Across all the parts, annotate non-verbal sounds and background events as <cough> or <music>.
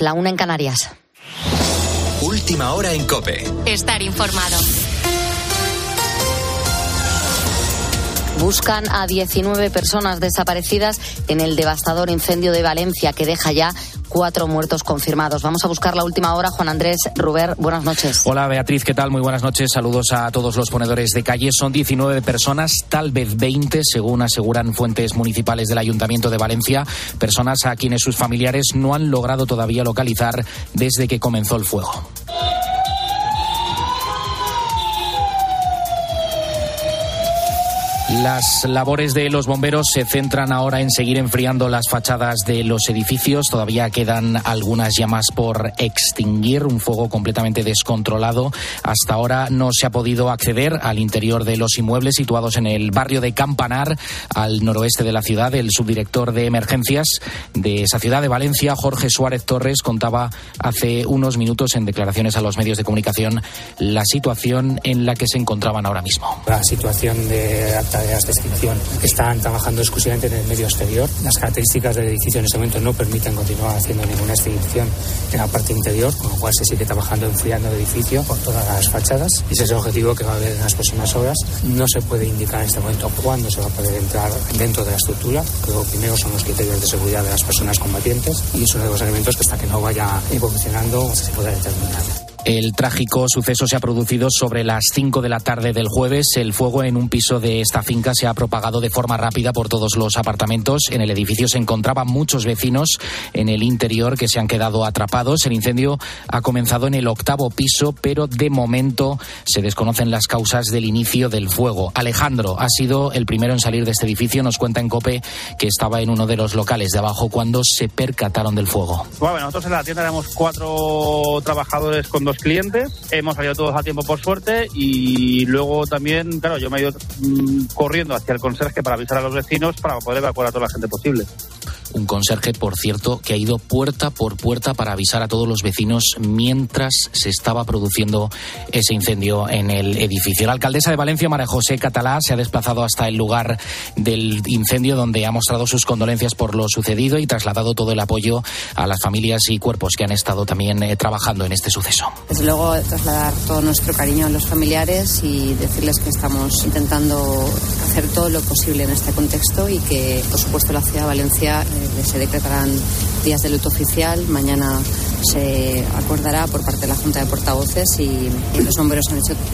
La una en Canarias. Última hora en Cope. Estar informado. Buscan a 19 personas desaparecidas en el devastador incendio de Valencia que deja ya cuatro muertos confirmados. Vamos a buscar la última hora. Juan Andrés Ruber, buenas noches. Hola Beatriz, ¿qué tal? Muy buenas noches. Saludos a todos los ponedores de calle. Son 19 personas, tal vez 20, según aseguran fuentes municipales del Ayuntamiento de Valencia, personas a quienes sus familiares no han logrado todavía localizar desde que comenzó el fuego. Las labores de los bomberos se centran ahora en seguir enfriando las fachadas de los edificios. Todavía quedan algunas llamas por extinguir, un fuego completamente descontrolado. Hasta ahora no se ha podido acceder al interior de los inmuebles situados en el barrio de Campanar, al noroeste de la ciudad. El subdirector de emergencias de esa ciudad de Valencia, Jorge Suárez Torres, contaba hace unos minutos en declaraciones a los medios de comunicación la situación en la que se encontraban ahora mismo. La situación de de extinción están trabajando exclusivamente en el medio exterior. Las características del edificio en este momento no permiten continuar haciendo ninguna extinción en la parte interior, con lo cual se sigue trabajando enfriando el edificio por todas las fachadas. Y ese es el objetivo que va a haber en las próximas horas. No se puede indicar en este momento cuándo se va a poder entrar dentro de la estructura. Lo primero son los criterios de seguridad de las personas combatientes y es uno de los elementos que hasta que no vaya evolucionando se pueda determinar. El trágico suceso se ha producido sobre las 5 de la tarde del jueves. El fuego en un piso de esta finca se ha propagado de forma rápida por todos los apartamentos. En el edificio se encontraban muchos vecinos en el interior que se han quedado atrapados. El incendio ha comenzado en el octavo piso, pero de momento se desconocen las causas del inicio del fuego. Alejandro ha sido el primero en salir de este edificio. Nos cuenta en COPE que estaba en uno de los locales de abajo cuando se percataron del fuego. Bueno, nosotros en la tienda éramos cuatro trabajadores con dos clientes. Hemos salido todos a tiempo por suerte y luego también, claro, yo me he ido mm, corriendo hacia el conserje para avisar a los vecinos para poder evacuar a toda la gente posible un conserje, por cierto, que ha ido puerta por puerta para avisar a todos los vecinos mientras se estaba produciendo ese incendio en el edificio. La alcaldesa de Valencia, María José Catalá, se ha desplazado hasta el lugar del incendio donde ha mostrado sus condolencias por lo sucedido y trasladado todo el apoyo a las familias y cuerpos que han estado también eh, trabajando en este suceso. Desde luego, trasladar todo nuestro cariño a los familiares y decirles que estamos intentando hacer todo lo posible en este contexto y que, por supuesto, la ciudad de Valencia eh, se decretarán días de luto oficial. Mañana se acordará por parte de la Junta de Portavoces y, los bomberos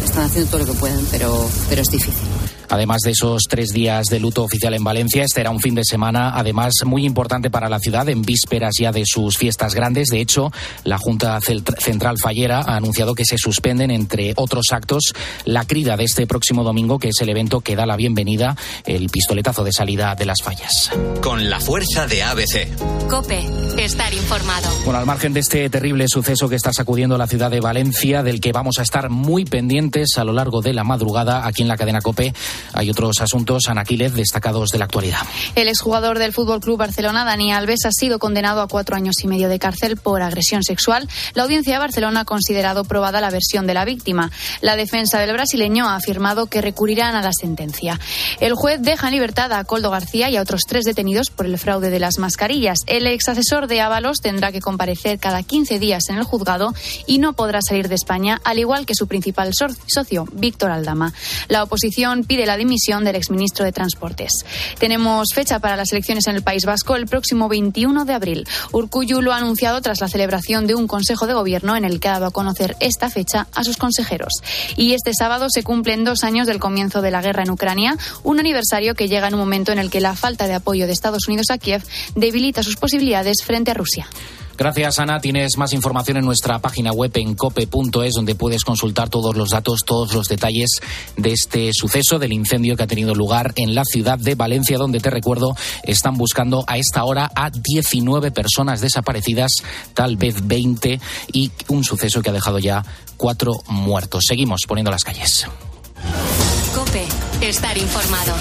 están haciendo todo lo que pueden, pero, pero es difícil. Además de esos tres días de luto oficial en Valencia, este era un fin de semana, además, muy importante para la ciudad, en vísperas ya de sus fiestas grandes. De hecho, la Junta Central Fallera ha anunciado que se suspenden, entre otros actos, la crida de este próximo domingo, que es el evento que da la bienvenida, el pistoletazo de salida de las fallas. Con la fuerza de ABC. Cope, estar informado. Bueno, al margen de este terrible suceso que está sacudiendo la ciudad de Valencia, del que vamos a estar muy pendientes a lo largo de la madrugada aquí en la cadena Cope, hay otros asuntos, anaquiles destacados de la actualidad. El exjugador del Fútbol Club Barcelona, Dani Alves, ha sido condenado a cuatro años y medio de cárcel por agresión sexual. La audiencia de Barcelona ha considerado probada la versión de la víctima. La defensa del brasileño ha afirmado que recurrirán a la sentencia. El juez deja en libertad a Coldo García y a otros tres detenidos por el fraude de las mascarillas. El ex asesor de Ábalos tendrá que comparecer cada 15 días en el juzgado y no podrá salir de España, al igual que su principal socio, Víctor Aldama. La oposición pide la dimisión del exministro de Transportes. Tenemos fecha para las elecciones en el País Vasco el próximo 21 de abril. Urcuyu lo ha anunciado tras la celebración de un Consejo de Gobierno en el que ha dado a conocer esta fecha a sus consejeros. Y este sábado se cumplen dos años del comienzo de la guerra en Ucrania, un aniversario que llega en un momento en el que la falta de apoyo de Estados Unidos a Kiev debilita sus posibilidades frente a Rusia. Gracias, Ana. Tienes más información en nuestra página web en cope.es, donde puedes consultar todos los datos, todos los detalles de este suceso, del incendio que ha tenido lugar en la ciudad de Valencia, donde te recuerdo, están buscando a esta hora a 19 personas desaparecidas, tal vez 20, y un suceso que ha dejado ya cuatro muertos. Seguimos poniendo las calles. Cope, estar informado.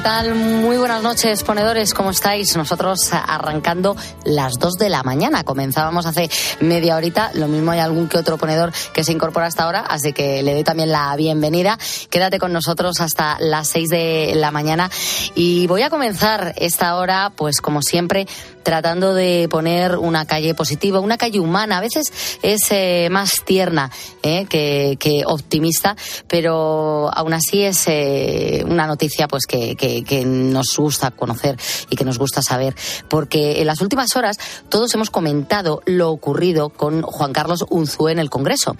¿Qué tal? Muy buenas noches, ponedores, ¿cómo estáis? Nosotros arrancando las 2 de la mañana. Comenzábamos hace media horita, lo mismo hay algún que otro ponedor que se incorpora hasta ahora, así que le doy también la bienvenida. Quédate con nosotros hasta las 6 de la mañana y voy a comenzar esta hora, pues como siempre, tratando de poner una calle positiva, una calle humana. A veces es eh, más tierna eh, que, que, optimista, pero aún así es eh, una noticia pues que, que, que, nos gusta conocer y que nos gusta saber, porque en las últimas horas todos hemos comentado lo ocurrido con Juan Carlos Unzué en el Congreso.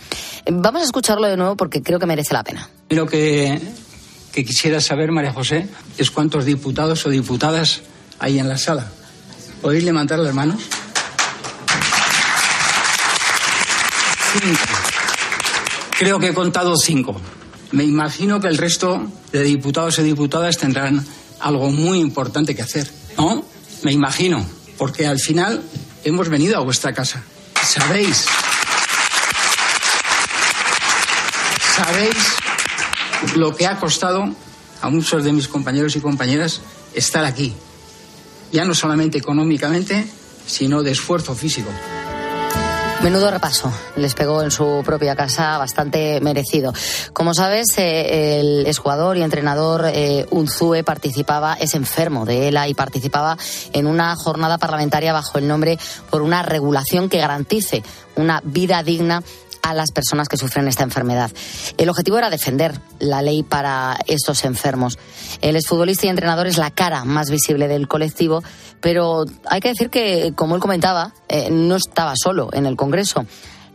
Vamos a escucharlo de nuevo porque creo que merece la pena. Lo que, que quisiera saber, María José, es cuántos diputados o diputadas hay en la sala. ¿Podéis levantar las manos? Cinco. Creo que he contado cinco. Me imagino que el resto de diputados y diputadas tendrán algo muy importante que hacer, ¿no? Me imagino, porque al final hemos venido a vuestra casa. Sabéis. Sabéis lo que ha costado a muchos de mis compañeros y compañeras estar aquí, ya no solamente económicamente, sino de esfuerzo físico. Menudo repaso, les pegó en su propia casa, bastante merecido. Como sabes, eh, el exjugador y entrenador eh, Unzue participaba, es enfermo de ELA y participaba en una jornada parlamentaria bajo el nombre por una regulación que garantice una vida digna a las personas que sufren esta enfermedad. El objetivo era defender la ley para estos enfermos. El exfutbolista y entrenador es la cara más visible del colectivo, pero hay que decir que, como él comentaba, eh, no estaba solo en el Congreso.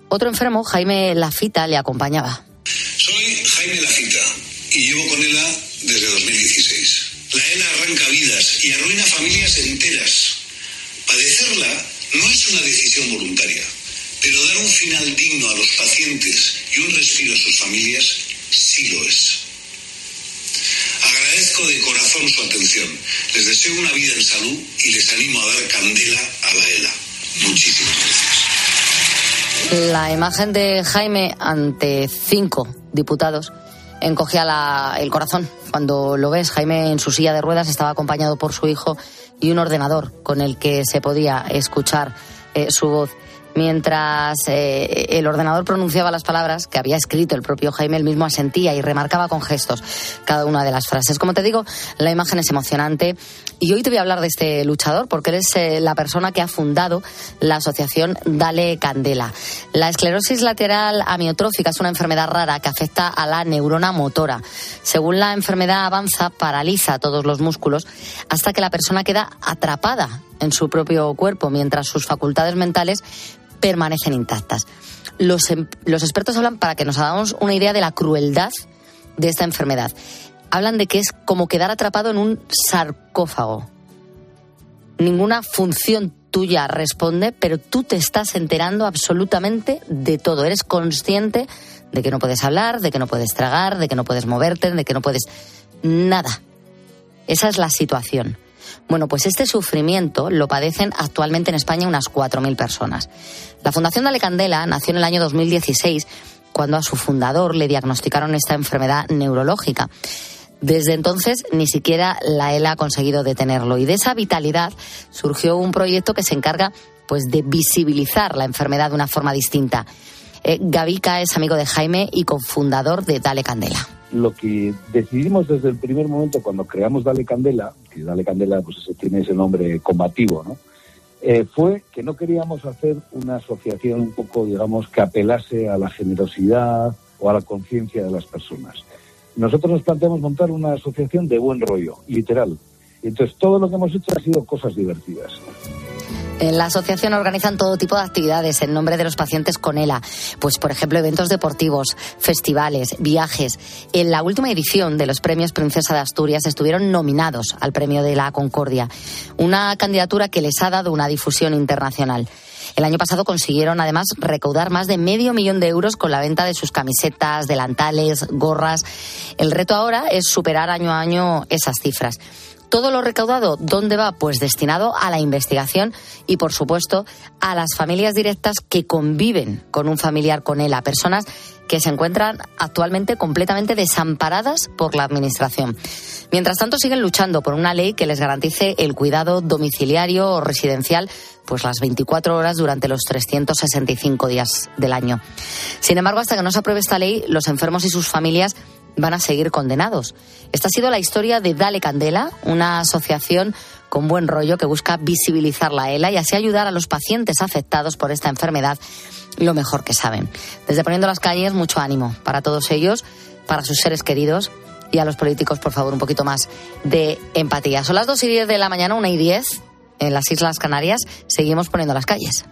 Otro enfermo, Jaime Lafita, le acompañaba. Soy Jaime Lafita y llevo con ELA desde 2016. La ELA arranca vidas y arruina familias enteras. Padecerla no es una decisión voluntaria pero dar un final digno a los pacientes y un respiro a sus familias sí lo es. Agradezco de corazón su atención. Les deseo una vida en salud y les animo a dar candela a la ELA. Muchísimas gracias. La imagen de Jaime ante cinco diputados encogía el corazón. Cuando lo ves, Jaime en su silla de ruedas estaba acompañado por su hijo y un ordenador con el que se podía escuchar eh, su voz mientras eh, el ordenador pronunciaba las palabras que había escrito el propio Jaime, él mismo asentía y remarcaba con gestos cada una de las frases. Como te digo, la imagen es emocionante y hoy te voy a hablar de este luchador porque él es eh, la persona que ha fundado la asociación Dale Candela. La esclerosis lateral amiotrófica es una enfermedad rara que afecta a la neurona motora. Según la enfermedad avanza, paraliza todos los músculos hasta que la persona queda atrapada en su propio cuerpo mientras sus facultades mentales permanecen intactas. Los, em, los expertos hablan para que nos hagamos una idea de la crueldad de esta enfermedad. Hablan de que es como quedar atrapado en un sarcófago. Ninguna función tuya responde, pero tú te estás enterando absolutamente de todo. Eres consciente de que no puedes hablar, de que no puedes tragar, de que no puedes moverte, de que no puedes nada. Esa es la situación. Bueno, pues este sufrimiento lo padecen actualmente en España unas 4.000 personas. La Fundación Dale Candela nació en el año 2016 cuando a su fundador le diagnosticaron esta enfermedad neurológica. Desde entonces ni siquiera la ELA ha conseguido detenerlo y de esa vitalidad surgió un proyecto que se encarga pues de visibilizar la enfermedad de una forma distinta. Eh, Gavica es amigo de Jaime y cofundador de Dale Candela lo que decidimos desde el primer momento cuando creamos Dale Candela, que Dale Candela pues tiene ese nombre combativo, ¿no? Eh, fue que no queríamos hacer una asociación un poco, digamos, que apelase a la generosidad o a la conciencia de las personas. Nosotros nos planteamos montar una asociación de buen rollo, literal. Entonces todo lo que hemos hecho ha sido cosas divertidas. En la asociación organizan todo tipo de actividades en nombre de los pacientes con ELA. Pues, por ejemplo, eventos deportivos, festivales, viajes. En la última edición de los premios Princesa de Asturias estuvieron nominados al premio de la Concordia, una candidatura que les ha dado una difusión internacional. El año pasado consiguieron además recaudar más de medio millón de euros con la venta de sus camisetas, delantales, gorras. El reto ahora es superar año a año esas cifras. Todo lo recaudado, ¿dónde va? Pues destinado a la investigación y, por supuesto, a las familias directas que conviven con un familiar con él, a personas que se encuentran actualmente completamente desamparadas por la Administración. Mientras tanto, siguen luchando por una ley que les garantice el cuidado domiciliario o residencial pues las 24 horas durante los 365 días del año. Sin embargo, hasta que no se apruebe esta ley, los enfermos y sus familias van a seguir condenados. Esta ha sido la historia de Dale Candela, una asociación con buen rollo que busca visibilizar la ELA y así ayudar a los pacientes afectados por esta enfermedad lo mejor que saben. Desde Poniendo las Calles, mucho ánimo para todos ellos, para sus seres queridos y a los políticos, por favor, un poquito más de empatía. Son las 2 y 10 de la mañana, 1 y 10 en las Islas Canarias. Seguimos poniendo las calles.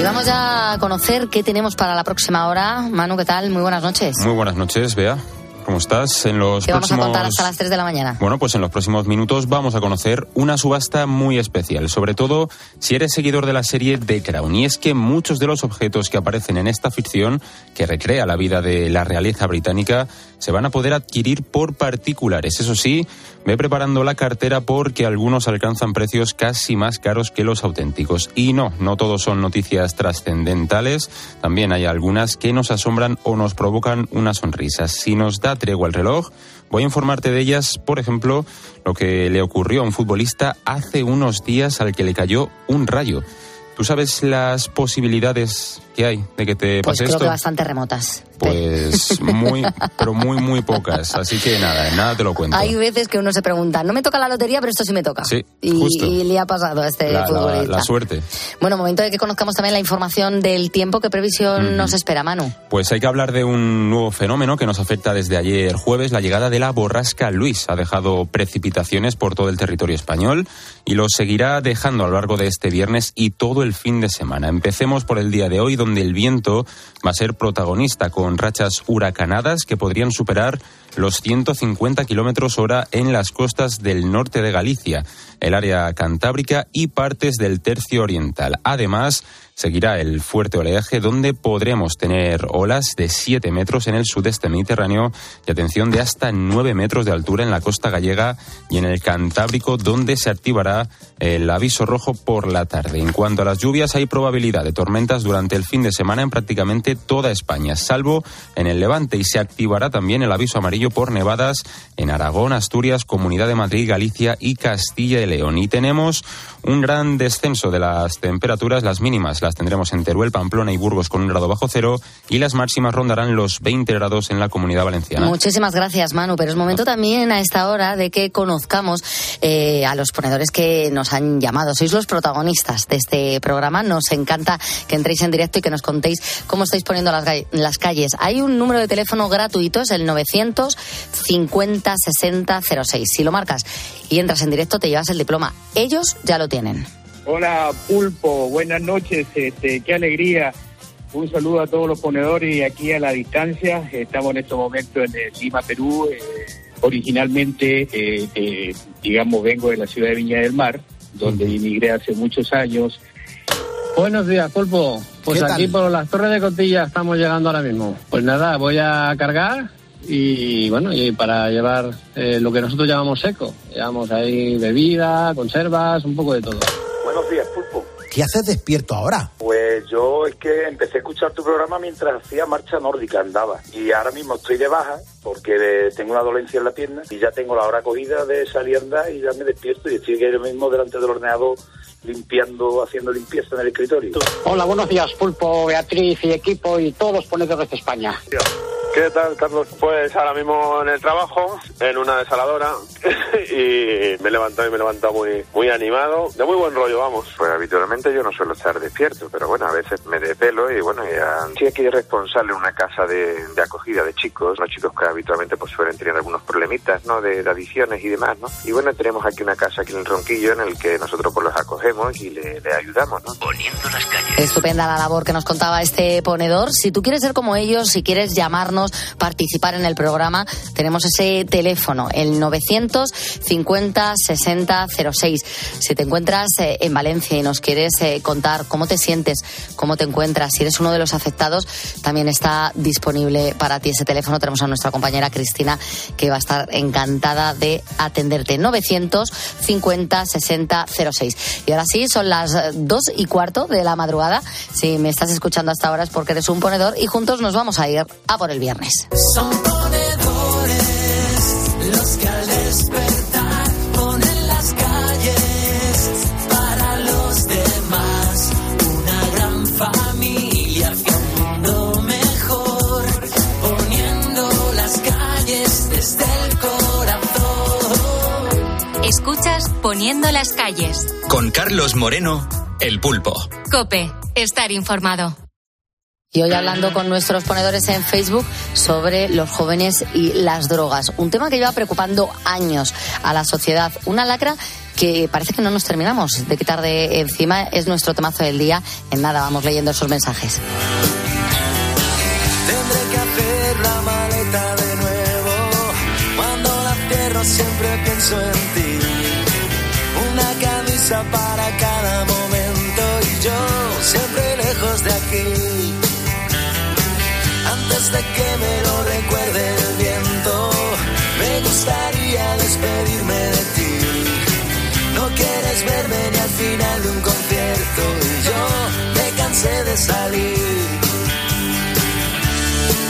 Y vamos ya a conocer qué tenemos para la próxima hora. Manu, ¿qué tal? Muy buenas noches. Muy buenas noches, Bea. ¿Cómo estás? En los ¿Qué próximos... vamos a contar hasta las 3 de la mañana? Bueno, pues en los próximos minutos vamos a conocer una subasta muy especial, sobre todo si eres seguidor de la serie The Crown. Y es que muchos de los objetos que aparecen en esta ficción, que recrea la vida de la realeza británica, se van a poder adquirir por particulares. Eso sí, ve preparando la cartera porque algunos alcanzan precios casi más caros que los auténticos. Y no, no todos son noticias trascendentales, también hay algunas que nos asombran o nos provocan una sonrisa. Si nos da tregua el reloj, voy a informarte de ellas, por ejemplo, lo que le ocurrió a un futbolista hace unos días al que le cayó un rayo. ¿Tú sabes las posibilidades que hay de que te Pues pase creo esto? que bastante remotas. Pues muy, <laughs> pero muy, muy pocas. Así que nada, nada te lo cuento. Hay veces que uno se pregunta, no me toca la lotería, pero esto sí me toca. Sí, y, justo. y le ha pasado a este La, la- futbolista. la suerte. Bueno, momento de que conozcamos también la información del tiempo. ¿Qué previsión nos espera, Manu? Pues hay que hablar de un nuevo fenómeno que nos afecta desde ayer jueves, la llegada de la borrasca Luis. Ha dejado precipitaciones por todo el territorio español y lo seguirá dejando a lo largo de este viernes y todo el fin de semana. Empecemos por el día de hoy, donde el viento va a ser protagonista con rachas huracanadas que podrían superar los 150 kilómetros hora en las costas del norte de Galicia, el área cantábrica y partes del tercio oriental. Además, seguirá el fuerte oleaje donde podremos tener olas de 7 metros en el sudeste mediterráneo y atención de hasta 9 metros de altura en la costa gallega y en el Cantábrico donde se activará el aviso rojo por la tarde. En cuanto a las lluvias, hay probabilidad de tormentas durante el fin de semana en prácticamente toda España, salvo en el Levante y se activará también el aviso amarillo por nevadas en Aragón, Asturias, Comunidad de Madrid, Galicia y Castilla y León. Y tenemos un gran descenso de las temperaturas, las mínimas las tendremos en Teruel, Pamplona y Burgos con un grado bajo cero y las máximas rondarán los 20 grados en la Comunidad Valenciana. Muchísimas gracias, Manu. Pero es momento también a esta hora de que conozcamos eh, a los ponedores que nos han llamado. Sois los protagonistas de este programa. Nos encanta que entréis en directo y que nos contéis cómo estáis poniendo las, las calles. Hay un número de teléfono gratuito, es el 950 60 06. Si lo marcas y entras en directo, te llevas el diploma. Ellos ya lo tienen. Hola Pulpo, buenas noches, este, qué alegría. Un saludo a todos los ponedores y aquí a la distancia. Estamos en estos momentos en eh, Lima, Perú. Eh, originalmente, eh, eh, digamos, vengo de la ciudad de Viña del Mar, donde inmigré hace muchos años. Buenos días, Pulpo. Pues aquí por las Torres de Cotilla estamos llegando ahora mismo. Pues nada, voy a cargar y bueno, y para llevar eh, lo que nosotros llamamos seco. Llevamos ahí bebida, conservas, un poco de todo. Buenos días, Pulpo. ¿Qué haces despierto ahora? Pues yo es que empecé a escuchar tu programa mientras hacía marcha nórdica, andaba. Y ahora mismo estoy de baja porque tengo una dolencia en la pierna y ya tengo la hora cogida de salir a andar y ya me despierto y estoy ahora mismo delante del ordenador limpiando, haciendo limpieza en el escritorio. Hola, buenos días, Pulpo, Beatriz y equipo y todos los ponedores de España. ¿Qué tal, Carlos? Pues ahora mismo en el trabajo, en una desaladora, <laughs> y me he levantado y me he levantado muy, muy animado, de muy buen rollo, vamos. Pues habitualmente yo no suelo estar despierto, pero bueno, a veces me depelo y bueno, ya sí aquí de responsable en una casa de, de acogida de chicos, los chicos que habitualmente pues suelen tener algunos problemitas, ¿no? De, de adicciones y demás, ¿no? Y bueno, tenemos aquí una casa aquí en el Ronquillo en el que nosotros pues los acogemos y le, le ayudamos, ¿no? Poniendo las calles. Estupenda la labor que nos contaba este ponedor. Si tú quieres ser como ellos, si quieres llamarnos, participar en el programa, tenemos ese teléfono, el 50 60 06. Si te encuentras eh, en Valencia y nos quieres eh, contar cómo te sientes, cómo te encuentras, si eres uno de los afectados, también está disponible para ti ese teléfono. Tenemos a nuestra compañera Cristina que va a estar encantada de atenderte. 950 60 06. Y ahora sí, son las dos y cuarto de la madrugada. Si me estás escuchando hasta ahora es porque eres un ponedor y juntos nos vamos a ir a por el viernes. Son ponedores los que al despertar ponen las calles para los demás. Una gran familia hacia un mundo mejor, poniendo las calles desde el corazón. Escuchas Poniendo las calles. Con Carlos Moreno, El Pulpo. Cope, estar informado. Y hoy hablando con nuestros ponedores en Facebook sobre los jóvenes y las drogas. Un tema que lleva preocupando años a la sociedad. Una lacra que parece que no nos terminamos de quitar de encima. Es nuestro temazo del día. En nada, vamos leyendo esos mensajes. Tendré que hacer la maleta de nuevo. Cuando la cierro siempre pienso en ti. Una camisa para cada momento y yo siempre lejos de aquí. De que me lo recuerde el viento, me gustaría despedirme de ti. No quieres verme ni al final de un concierto y yo me cansé de salir.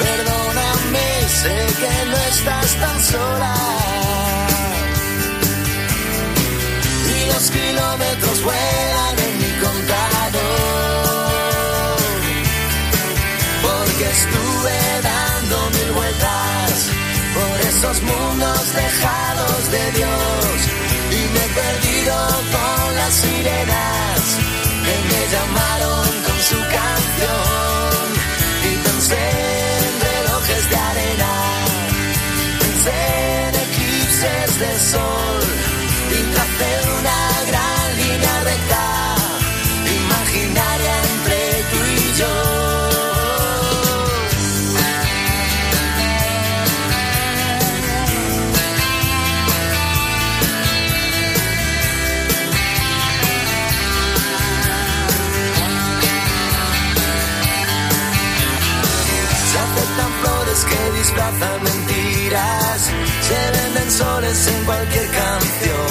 Perdóname, sé que no estás tan sola. Y los kilómetros vuelan mundos lejados de Dios. Y me he perdido con las sirenas que me llamaron con su canción. Y pensé en relojes de arena, pensé en eclipses de sol y tracé una gran línea recta, en cualquier canción.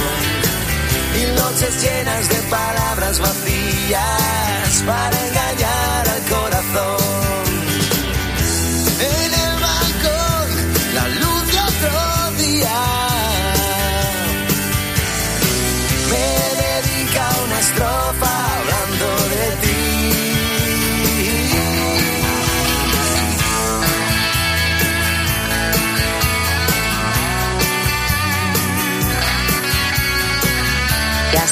Y noches llenas de palabras vacías para engañar al corazón.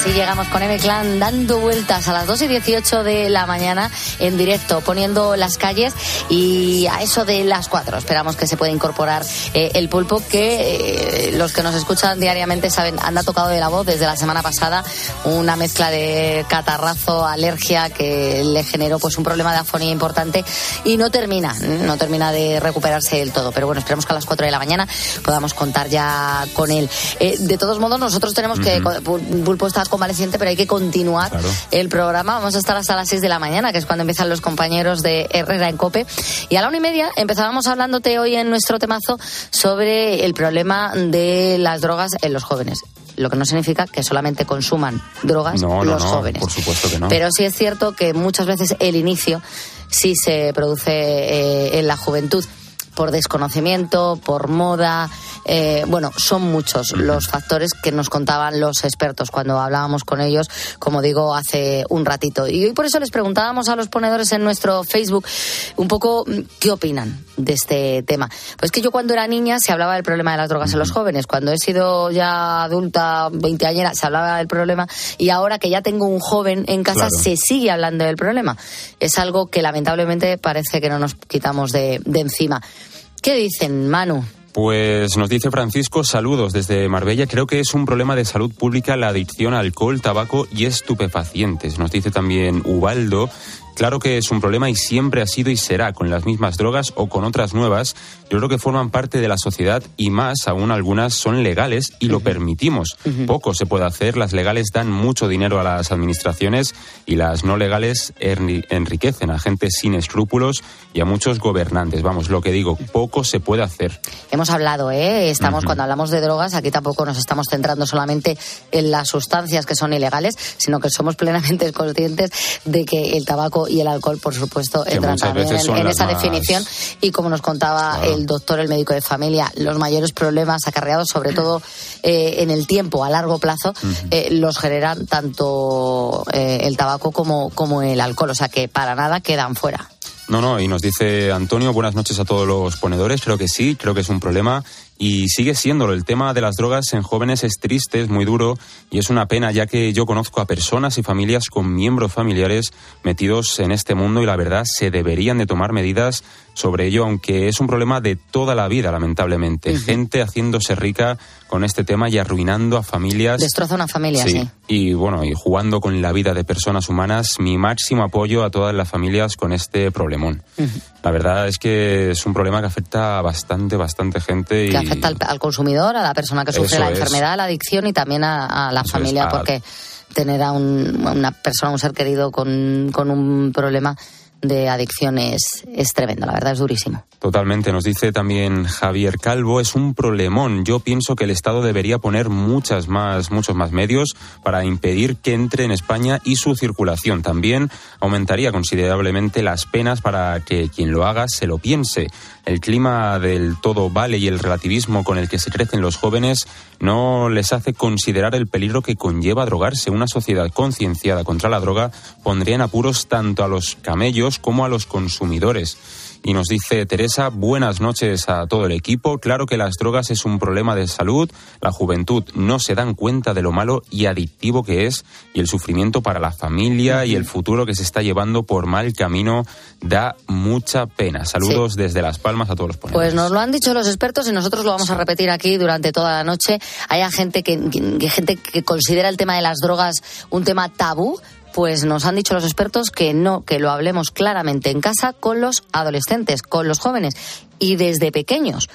Así llegamos con M-Clan dando vueltas a las 2 y 18 de la mañana en directo, poniendo las calles y a eso de las 4 esperamos que se pueda incorporar eh, el pulpo que eh, los que nos escuchan diariamente saben, anda tocado de la voz desde la semana pasada, una mezcla de catarrazo, alergia que le generó pues un problema de afonía importante y no termina, no termina de recuperarse del todo. Pero bueno, esperemos que a las 4 de la mañana podamos contar ya con él. Eh, de todos modos, nosotros tenemos que, Pulpo está convaleciente, pero hay que continuar el programa. Vamos a estar hasta las 6 de la mañana, que es cuando empiezan los compañeros de Herrera en Cope. Y a la una y media empezábamos hablándote hoy en nuestro temazo sobre el problema de las drogas en los jóvenes lo que no significa que solamente consuman drogas No, no, los no, jóvenes. por supuesto que no. Pero sí es cierto que muchas veces el inicio sí se produce eh, en la juventud por desconocimiento, por moda. eh, bueno, son muchos los factores que nos contaban los expertos cuando hablábamos con ellos, como digo, hace un ratito. Y hoy por eso les preguntábamos a los ponedores en nuestro Facebook un poco mm, qué opinan de este tema. Pues que yo cuando era niña se hablaba del problema de las drogas en los jóvenes. Cuando he sido ya adulta, veinteañera, se hablaba del problema. Y ahora que ya tengo un joven en casa, Claro. se sigue hablando del problema. Es algo que lamentablemente parece que no nos quitamos de, de encima. ¿Qué dicen, Manu? Pues nos dice Francisco, saludos desde Marbella. Creo que es un problema de salud pública la adicción a alcohol, tabaco y estupefacientes. Nos dice también Ubaldo Claro que es un problema y siempre ha sido y será con las mismas drogas o con otras nuevas. Yo creo que forman parte de la sociedad y más, aún algunas son legales y lo permitimos. Poco se puede hacer. Las legales dan mucho dinero a las administraciones y las no legales enri- enriquecen a gente sin escrúpulos y a muchos gobernantes. Vamos, lo que digo, poco se puede hacer. Hemos hablado, ¿eh? Estamos, cuando hablamos de drogas, aquí tampoco nos estamos centrando solamente en las sustancias que son ilegales, sino que somos plenamente conscientes de que el tabaco y el alcohol, por supuesto, muchas también en, esa más- definición. Y como nos contaba el doctor, el médico de familia, los mayores problemas acarreados, sobre todo eh, en el tiempo, a largo plazo, eh, los generan tanto eh, el tabaco como, como el alcohol. O sea que para nada quedan fuera. No, no, y nos dice Antonio, buenas noches a todos los ponedores, creo que sí, creo que es un problema y sigue siéndolo. El tema de las drogas en jóvenes es triste, es muy duro y es una pena ya que yo conozco a personas y familias con miembros familiares metidos en este mundo y la verdad se deberían de tomar medidas sobre ello, aunque es un problema de toda la vida, lamentablemente. Gente haciéndose rica con este tema y arruinando a familias. Destroza una familia, sí. Y bueno, y jugando con la vida de personas humanas, mi máximo apoyo a todas las familias con este problemón. La verdad es que es un problema que afecta a bastante, bastante gente y que afecta al, al consumidor, a la persona que sufre Eso la es. enfermedad, la adicción y también a, a la Eso es, familia, a- porque tener a, un- a una persona, un ser querido con, con un problema de adicción es, es tremendo, la verdad es durísimo. Totalmente, nos dice también Javier Calvo, es un problemón. Yo pienso que el Estado debería poner muchas más, muchos más medios para impedir que entre en España y su circulación. También aumentaría considerablemente las penas para que quien lo haga se lo piense. El clima del todo vale y el relativismo con el que se crecen los jóvenes no les hace considerar el peligro que conlleva drogarse. Una sociedad concienciada contra la droga pondría en apuros tanto a los camellos como a los consumidores. Y nos dice Teresa, buenas noches a todo el equipo. Claro que las drogas es un problema de salud. La juventud no se dan cuenta de lo malo y adictivo que es y el sufrimiento para la familia y el futuro que se está llevando por mal camino da mucha pena. Saludos desde Las Palmas a todos los ponentes. Pues nos lo han dicho los expertos y nosotros lo vamos a repetir aquí durante toda la noche. Hay gente que, que- gente que considera el tema de las drogas un tema tabú. Pues nos han dicho los expertos que no, que lo hablemos claramente en casa con los adolescentes, con los jóvenes y desde pequeños.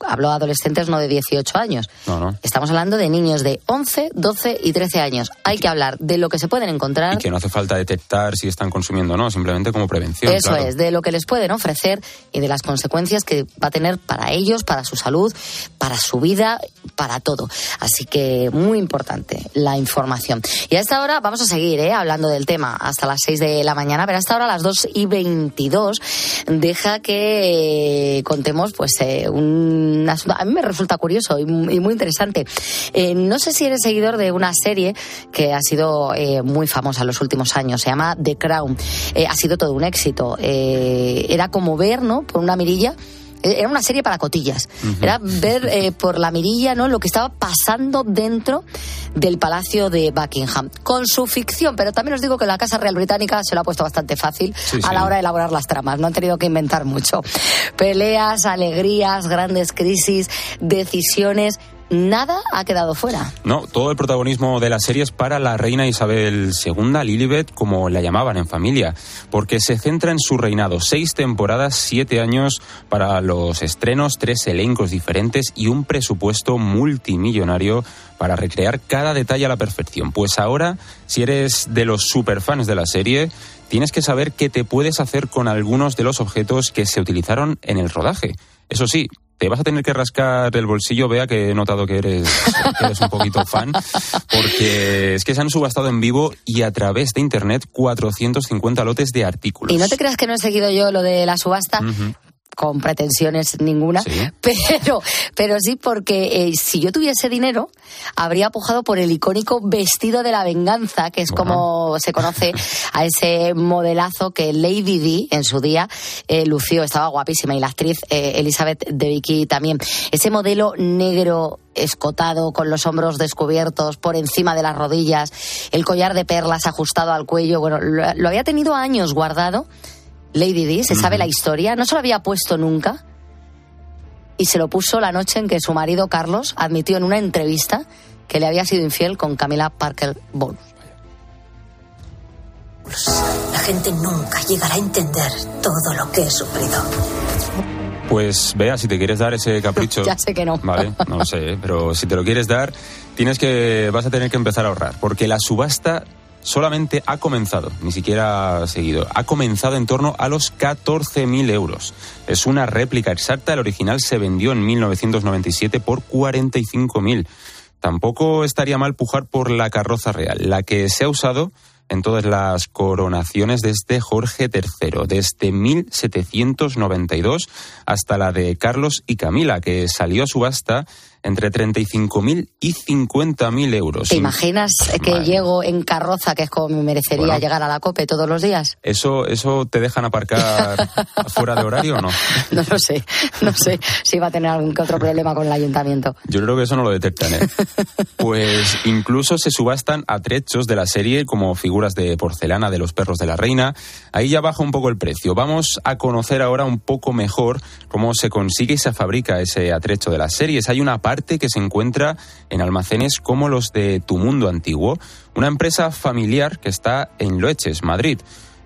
Hablo de adolescentes no de 18 años. No, no. Estamos hablando de niños de 11, 12 y 13 años. Hay que hablar de lo que se pueden encontrar Y que no hace falta detectar si están consumiendo o no, simplemente como prevención. Eso claro. es, de lo que les pueden ofrecer y de las consecuencias que va a tener para ellos, para su salud, para su vida, para todo. Así que muy importante la información. Y a esta hora vamos a seguir ¿eh? hablando del tema hasta las 6 de la mañana, pero hasta ahora a las 2 y 22 deja que contemos pues eh, un asunto. A mí me resulta curioso y, y muy interesante. Eh, no sé si eres seguidor de una serie que ha sido eh, muy famosa en los últimos años. Se llama The Crown. Eh, ha sido todo un éxito. Eh, era como ver, ¿no? Por una mirilla. Eh, Era una serie para cotillas. Era ver eh, por la mirilla ¿no? lo que estaba pasando dentro del Palacio de Buckingham. Con su ficción, pero también os digo que la Casa Real Británica se lo ha puesto bastante fácil Sí, a sí. la hora de elaborar las tramas. No han tenido que inventar mucho. Peleas, alegrías, grandes crisis, decisiones. Nada ha quedado fuera. No, todo el protagonismo de la serie es para la reina Isabel II, Lilibet, como la llamaban en familia, porque se centra en su reinado. Seis temporadas, siete años para los estrenos, tres elencos diferentes y un presupuesto multimillonario para recrear cada detalle a la perfección. Pues ahora, si eres de los superfans de la serie, tienes que saber qué te puedes hacer con algunos de los objetos que se utilizaron en el rodaje. Eso sí, te vas a tener que rascar el bolsillo, vea que he notado que eres, que eres un poquito fan, porque es que se han subastado en vivo y a través de internet 450 lotes de artículos. Y no te creas que no he seguido yo lo de la subasta. Con pretensiones ninguna, <laughs> pero, pero sí porque eh, si yo tuviese dinero, habría pujado por el icónico vestido de la venganza, que es como se conoce <laughs> a ese modelazo que Lady Di en su día eh, lució, estaba guapísima, y la actriz eh, Elizabeth de Vicky también. Ese modelo negro escotado, con los hombros descubiertos, por encima de las rodillas, el collar de perlas ajustado al cuello, bueno, lo, lo había tenido años guardado. Lady Di, se sabe la historia, no se lo había puesto nunca y se lo puso la noche en que su marido Carlos admitió en una entrevista que le había sido infiel con Camila Parker Bowles. La gente nunca llegará a entender todo lo que he sufrido. Pues vea, si te quieres dar ese <laughs> capricho. ya sé que no. Vale, no lo sé, pero si te lo quieres dar, tienes que, vas a tener que empezar a ahorrar, porque la subasta solamente ha comenzado, ni siquiera ha seguido, ha comenzado en torno a los 14.000 euros. Es una réplica exacta, el original se vendió en 1997 por 45.000. Tampoco estaría mal pujar por la carroza real, la que se ha usado en todas las coronaciones desde Jorge III, desde 1792 hasta la de Carlos y Camila, que salió a subasta entre 35.000 y 50.000 euros. ¿Te imaginas que llego en carroza, que es como me merecería Bueno. llegar a la COPE todos los días? ¿Eso, ¿Eso te dejan aparcar <laughs> fuera de horario o no? No lo sé, no sé si va a tener algún que otro problema con el ayuntamiento. Yo creo que eso no lo detectan, ¿eh? Pues incluso se subastan atrechos de la serie como figuras de porcelana de los perros de la reina. Ahí ya baja un poco el precio. Vamos a conocer ahora un poco mejor cómo se consigue y se fabrica ese atrecho de las series. Hay una parte que se encuentra en almacenes como los de Tu Mundo Antiguo, una empresa familiar que está en Loeches, Madrid.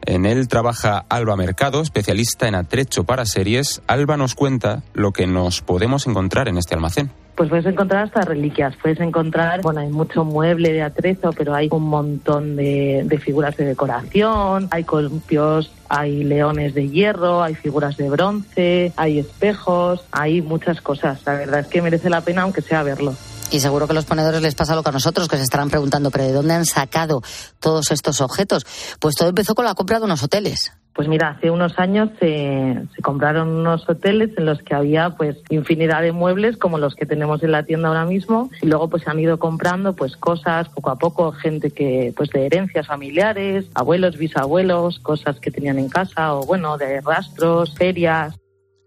En él trabaja Alba Mercado, especialista en atrecho para series. Alba nos cuenta lo que nos podemos encontrar en este almacén. Pues puedes encontrar hasta reliquias, puedes encontrar, bueno, hay mucho mueble de atrezo, pero hay un montón de, de figuras de decoración, hay columpios, hay leones de hierro, hay figuras de bronce, hay espejos, hay muchas cosas. La verdad es que merece la pena aunque sea verlo. Y seguro que a los ponedores les pasa lo que a nosotros, que se estarán preguntando, ¿pero de dónde han sacado todos estos objetos? Pues todo empezó con la compra de unos hoteles. Pues mira, hace unos años se, se compraron unos hoteles en los que había pues infinidad de muebles como los que tenemos en la tienda ahora mismo y luego pues se han ido comprando pues cosas poco a poco, gente que pues de herencias familiares, abuelos, bisabuelos, cosas que tenían en casa o bueno, de rastros, ferias.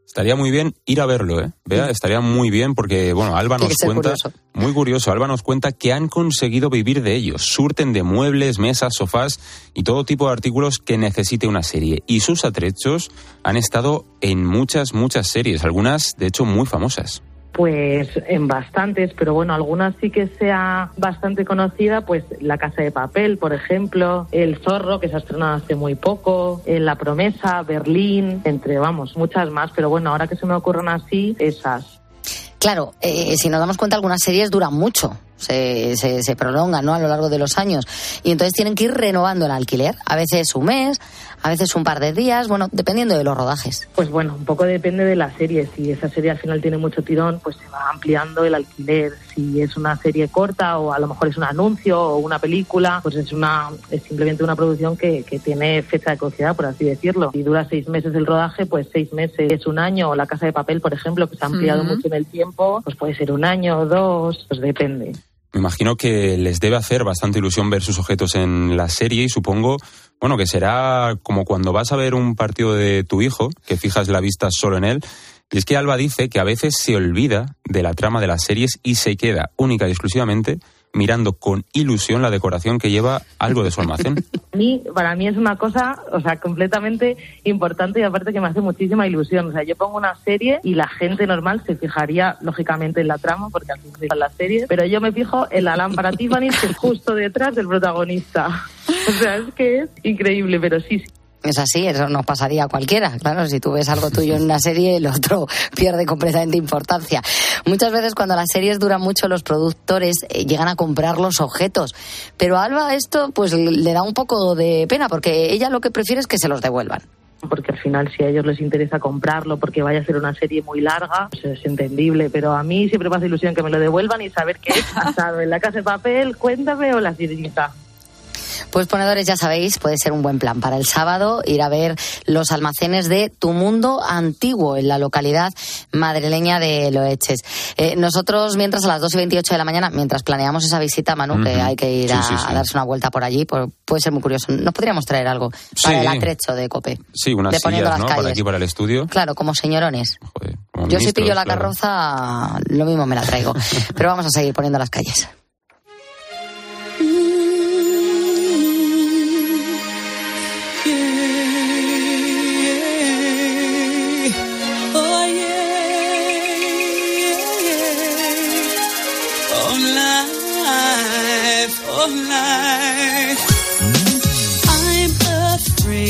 Estaría muy bien ir a verlo, ¿eh? Vea, estaría muy bien porque, bueno, Alba nos cuenta, curioso. muy curioso, Alba nos cuenta que han conseguido vivir de ellos. Surten de muebles, mesas, sofás y todo tipo de artículos que necesite una serie. Y sus atrechos han estado en muchas, muchas series, algunas, de hecho, muy famosas. Pues en bastantes, pero bueno, algunas sí que sea bastante conocida, pues La Casa de Papel, por ejemplo, El Zorro, que se ha estrenado hace muy poco, eh, La Promesa, Berlín, entre, vamos, muchas más, pero bueno, ahora que se me ocurren así, esas. Claro, eh, si nos damos cuenta, algunas series duran mucho, se, se, se prolongan ¿no? a lo largo de los años. Y entonces tienen que ir renovando el alquiler. A veces un mes, a veces un par de días, bueno, dependiendo de los rodajes. Pues bueno, un poco depende de la serie. Si esa serie al final tiene mucho tirón, pues se va ampliando el alquiler. Si es una serie corta o a lo mejor es un anuncio o una película, pues es una es simplemente una producción que, que tiene fecha de caducidad, por así decirlo. Si dura seis meses el rodaje, pues seis meses es un año. O La Casa de Papel, por ejemplo, que se ha ampliado mucho en el tiempo, pues puede ser un año o dos, pues depende. Me imagino que les debe hacer bastante ilusión ver sus objetos en la serie y supongo, bueno, que será como cuando vas a ver un partido de tu hijo, que fijas la vista solo en él. Y es que Alba dice que a veces se olvida de la trama de las series y se queda única y exclusivamente mirando con ilusión la decoración que lleva algo de su almacén. <laughs> A mí, para mí es una cosa, o sea, completamente importante y aparte que me hace muchísima ilusión. O sea, yo pongo una serie y la gente normal se fijaría, lógicamente, en la trama, porque fin se la serie, pero yo me fijo en la lámpara <laughs> Tiffany que es justo detrás del protagonista. O sea, es que es increíble, pero sí, sí. Es así, eso nos pasaría a cualquiera. Claro, si tú ves algo tuyo en una serie, el otro <laughs> pierde completamente importancia. Muchas veces cuando las series duran mucho, los productores eh, llegan a comprar los objetos. Pero a Alba esto pues le da un poco de pena, porque ella lo que prefiere es que se los devuelvan. porque al final si a ellos les interesa comprarlo porque vaya a ser una serie muy larga, pues es entendible, pero a mí siempre me hace ilusión que me lo devuelvan y saber qué he <laughs> pasado en la casa de papel, cuéntame o la sirenita. Pues ponedores, ya sabéis, puede ser un buen plan para el sábado ir a ver los almacenes de Tu Mundo Antiguo en la localidad madrileña de Loeches. Eh, nosotros, mientras a las 2 y 28 de la mañana, mientras planeamos esa visita, Manu, que hay que ir Sí, a, sí, sí. a darse una vuelta por allí, por- puede ser muy curioso. Nos podríamos traer algo para Sí. el atrecho de Cope. Sí, unas De poniendo sillas, las ¿no? Para calles. aquí, para el estudio. Claro, como señorones. como Yo si pillo la claro. carroza, lo mismo me la traigo. <laughs> Pero vamos a seguir poniendo las calles.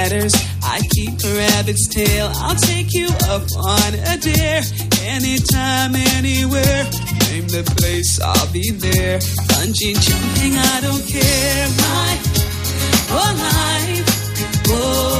ladders. I keep a rabbit's tail. I'll take you up on a dare. Anytime, anywhere. Name the place, I'll be there. Bungee jumping, I don't care. Life, oh life, oh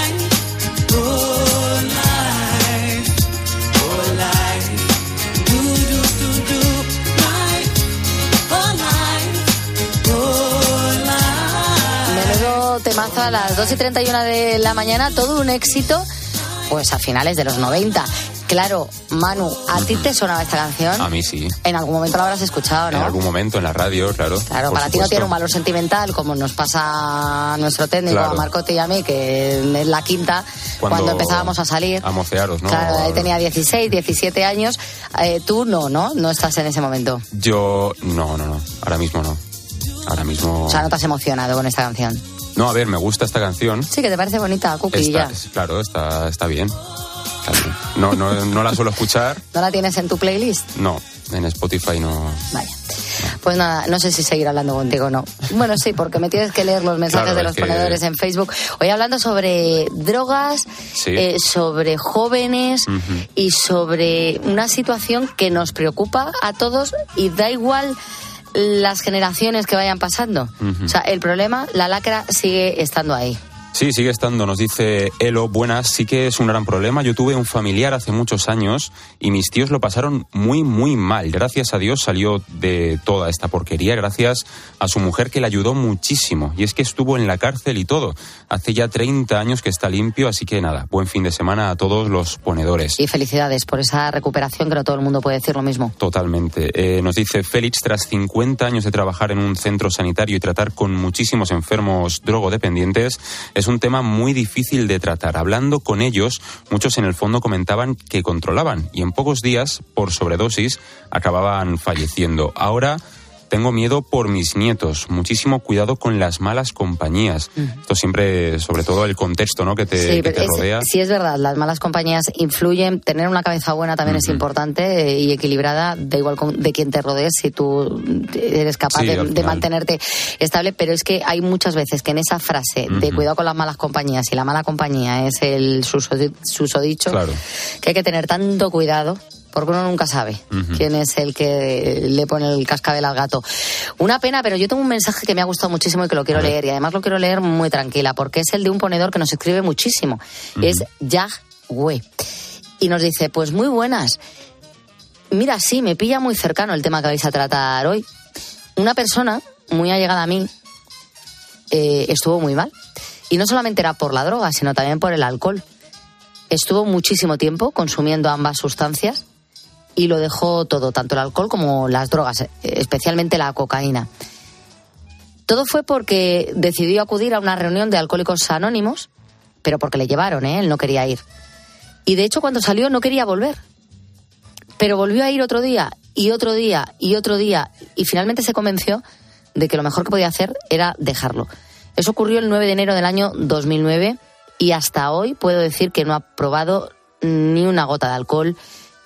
temazo a las 2 y 31 de la mañana, todo un éxito, pues a finales de los 90. Claro, Manu, ¿a ti te sonaba esta canción? A mí sí. En algún momento la habrás escuchado, En ¿no? algún momento en la radio, claro. Claro, para ti no tiene un valor sentimental como nos pasa a nuestro técnico, Claro. a Marcote y a mí, que es la quinta, cuando, empezábamos a salir. A mocearos, ¿no? Claro, ahí tenía 16, 17 años. Eh, tú no, ¿no? No estás en ese momento. Yo, no, no, no. Ahora mismo no. Ahora mismo. O sea, no te has emocionado con esta canción. No, a ver, me gusta esta canción. Sí, que te parece bonita, Cookie, ya. claro, está, está bien. No, no, no la suelo escuchar. <laughs> ¿No la tienes en tu playlist? No, en Spotify no. Vaya. Pues nada, no sé si seguir hablando contigo o no. Bueno, sí, porque me tienes que leer los mensajes Claro, de los que- ponedores en Facebook. Hoy hablando sobre drogas, Sí. eh, sobre jóvenes y sobre una situación que nos preocupa a todos y da igual las generaciones que vayan pasando. O sea, el problema, la lacra sigue estando ahí. Sí, sigue estando, nos dice Elo, buenas, sí que es un gran problema. Yo tuve un familiar hace muchos años y mis tíos lo pasaron muy, muy mal. Gracias a Dios salió de toda esta porquería, gracias a su mujer que le ayudó muchísimo. Y es que estuvo en la cárcel y todo. Hace ya 30 años que está limpio, así que nada, buen fin de semana a todos los ponedores. Y felicidades por esa recuperación, que no todo el mundo puede decir lo mismo. Totalmente. Eh, nos dice Félix, tras 50 años de trabajar en un centro sanitario y tratar con muchísimos enfermos drogodependientes, es un tema muy difícil de tratar. Hablando con ellos, muchos en el fondo comentaban que controlaban y en pocos días, por sobredosis, acababan falleciendo. Ahora tengo miedo por mis nietos. Muchísimo cuidado con las malas compañías. Esto siempre, sobre todo el contexto ¿no? que te, Sí, que te es- rodea. sí es verdad, las malas compañías influyen. Tener una cabeza buena también es importante eh, y equilibrada, da igual con- de quién te rodees, si tú eres capaz Sí, de, mantenerte estable. Pero es que hay muchas veces que en esa frase de cuidado con las malas compañías y la mala compañía es el susodi- susodicho, Claro. que hay que tener tanto cuidado. Porque uno nunca sabe quién es el que le pone el cascabel al gato. Una pena, pero yo tengo un mensaje que me ha gustado muchísimo y que lo quiero leer. Y además lo quiero leer muy tranquila, porque es el de un ponedor que nos escribe muchísimo. Es Yahweh. Y nos dice, pues muy buenas. Mira, sí, me pilla muy cercano el tema que vais a tratar hoy. Una persona muy allegada a mí eh, estuvo muy mal. Y no solamente era por la droga, sino también por el alcohol. Estuvo muchísimo tiempo consumiendo ambas sustancias y lo dejó todo, tanto el alcohol como las drogas, eh, especialmente la cocaína. Todo fue porque decidió acudir a una reunión de alcohólicos anónimos, pero porque le llevaron, ¿eh? él no quería ir. Y de hecho cuando salió no quería volver. Pero volvió a ir otro día y otro día y otro día y finalmente se convenció de que lo mejor que podía hacer era dejarlo. Eso ocurrió el 9 de enero del año 2009 y hasta hoy puedo decir que no ha probado ni una gota de alcohol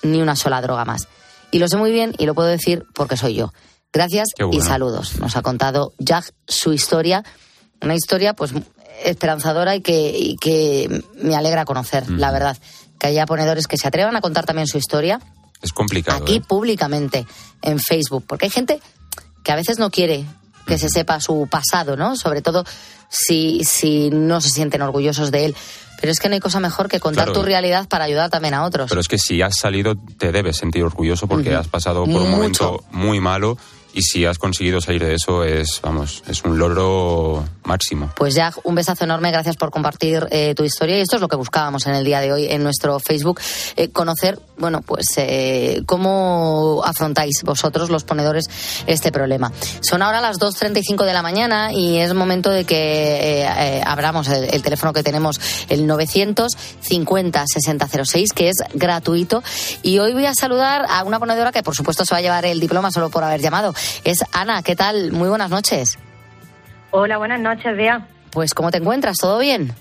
ni una sola droga más. Y lo sé muy bien y lo puedo decir porque soy yo. Gracias bueno. y saludos. Nos ha contado Jack su historia, una historia pues esperanzadora y que, y que me alegra conocer, la verdad. Que haya ponedores que se atrevan a contar también su historia Es complicado. aquí ¿eh? públicamente en Facebook, porque hay gente que a veces no quiere que se sepa su pasado, ¿no? Sobre todo si, si no se sienten orgullosos de él. Pero es que no hay cosa mejor que contar Claro. tu realidad para ayudar también a otros. Pero es que si has salido, te debes sentir orgulloso porque has pasado por un momento muy malo y si has conseguido salir de eso es, vamos, es un logro máximo. Pues Jack, un besazo enorme, gracias por compartir eh, tu historia y esto es lo que buscábamos en el día de hoy en nuestro Facebook, eh, conocer, bueno, pues eh, cómo afrontáis vosotros los ponedores este problema. Son ahora las 2.35 de la mañana y es momento de que eh, abramos el, el teléfono que tenemos, el 950 6006, que es gratuito y hoy voy a saludar a una ponedora que por supuesto se va a llevar el diploma solo por haber llamado. Es Ana, ¿qué tal? Muy buenas noches. Hola, buenas noches, Bea. Pues ¿cómo te encuentras? ¿Todo bien?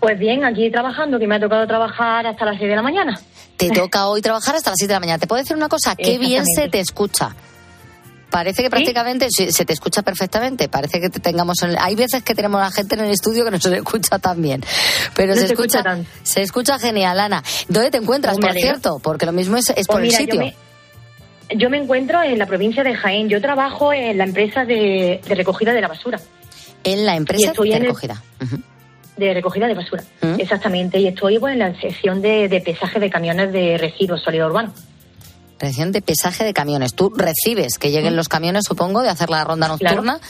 Pues bien, aquí trabajando, que me ha tocado trabajar hasta las 6 de la mañana. Te toca hoy trabajar hasta las 7 de la mañana. ¿Te puedo decir una cosa? Qué bien se te escucha. Parece que prácticamente sí, se te escucha perfectamente. Parece que te tengamos. en el- Hay veces que tenemos a la gente en el estudio que no se le escucha tan bien. Pero No se, se escucha, se escucha genial, Ana. ¿Dónde te encuentras, me por cierto? Porque lo mismo es, es Pues por mira, el yo sitio. me- Yo me encuentro en la provincia de Jaén. Yo trabajo en la empresa de, de recogida de la basura. En la empresa de el- recogida. De recogida de basura. Exactamente. Y estoy pues, en la sección de, de pesaje de camiones de residuos sólidos urbanos. Región de pesaje de camiones. Tú recibes que lleguen los camiones, supongo, de hacer la ronda nocturna.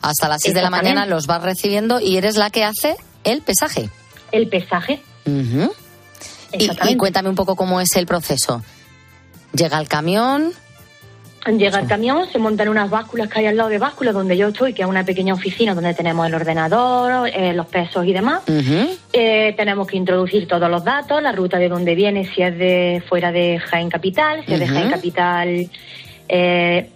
Hasta las 6 de la mañana los vas recibiendo y eres la que hace el pesaje. El pesaje. Ujú. Y- cuéntame un poco cómo es el proceso. Llega el camión. Llega el camión, se montan unas básculas que hay al lado de básculas donde yo estoy, que es una pequeña oficina donde tenemos el ordenador, eh, los pesos y demás. Eh, tenemos que introducir todos los datos, la ruta de dónde viene, si es de fuera de Jaén Capital, si es de. Jaén Capital eh,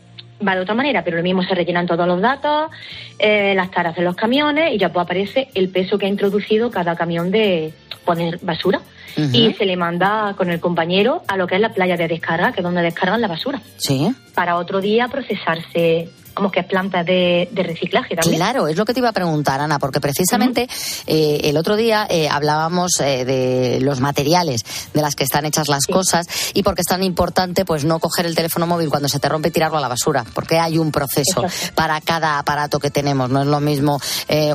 va de otra manera, pero lo mismo se rellenan todos los datos, eh, las taras de los camiones y ya pues aparece el peso que ha introducido cada camión de poner basura. Y se le manda con el compañero a lo que es la playa de descarga, que es donde descargan la basura, Sí. para otro día procesarse, vamos que planta de, de reciclaje también. Claro, es lo que te iba a preguntar, Ana, porque precisamente eh, el otro día eh, hablábamos eh, de los materiales de las que están hechas las cosas y porque es tan importante pues no coger el teléfono móvil cuando se te rompe y tirarlo a la basura, porque hay un proceso para cada aparato que tenemos. No es lo mismo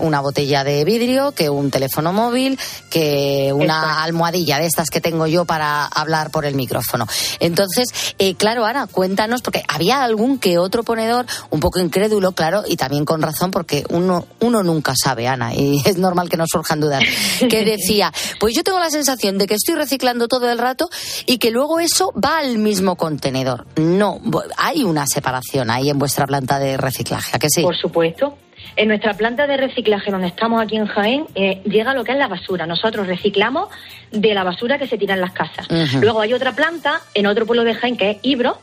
una botella de vidrio que un teléfono móvil, que una almohadilla de estas que tengo yo para hablar por el micrófono. Entonces, eh, claro, Ana, cuéntanos, porque había algún que otro ponedor un poco incrédulo, claro, y también con razón, porque uno, uno nunca sabe, Ana, y <laughs> es normal que nos surjan dudas, que <laughs> decía, pues yo tengo la sensación de que estoy reciclando todo el rato y que luego eso va al mismo contenedor. No, hay una separación ahí en vuestra planta de reciclaje, ¿a que sí? Por supuesto. En nuestra planta de reciclaje, donde estamos aquí en Jaén, eh, llega lo que es la basura. Nosotros reciclamos de la basura que se tira en las casas. Luego hay otra planta en otro pueblo de Jaén, que es Ibro,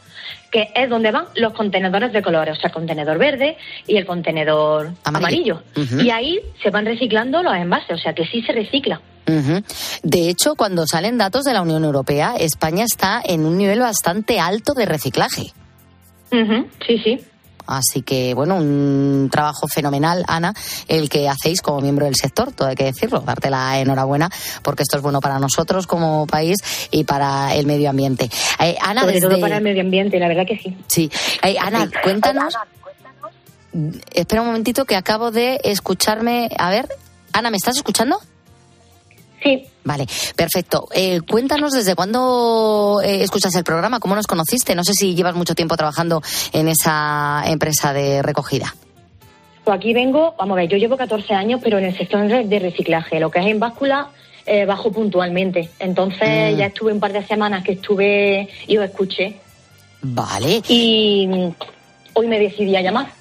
que es donde van los contenedores de colores, o sea, el contenedor verde y el contenedor Amarillo. Y ahí se van reciclando los envases, o sea, que sí se recicla. De hecho, cuando salen datos de la Unión Europea, España está en un nivel bastante alto de reciclaje. Sí, sí. Así que, bueno, un trabajo fenomenal, Ana, el que hacéis como miembro del sector, todo hay que decirlo, darte la enhorabuena, porque esto es bueno para nosotros como país y para el medio ambiente. Eh, Ana, Sobre desde... todo para el medio ambiente, la verdad que sí. Sí. Eh, Ana, cuéntanos... Espera un momentito que acabo de escucharme. A ver, Ana, ¿me estás escuchando? Sí. Vale, perfecto. Eh, cuéntanos desde cuándo eh, escuchas el programa, cómo nos conociste. No sé si llevas mucho tiempo trabajando en esa empresa de recogida. Pues aquí vengo, vamos a ver, yo llevo 14 años, pero en el sector de reciclaje, lo que es en báscula, eh, bajo puntualmente. Entonces Mm. ya estuve un par de semanas que estuve y os escuché. Vale. Y hoy me decidí a llamar.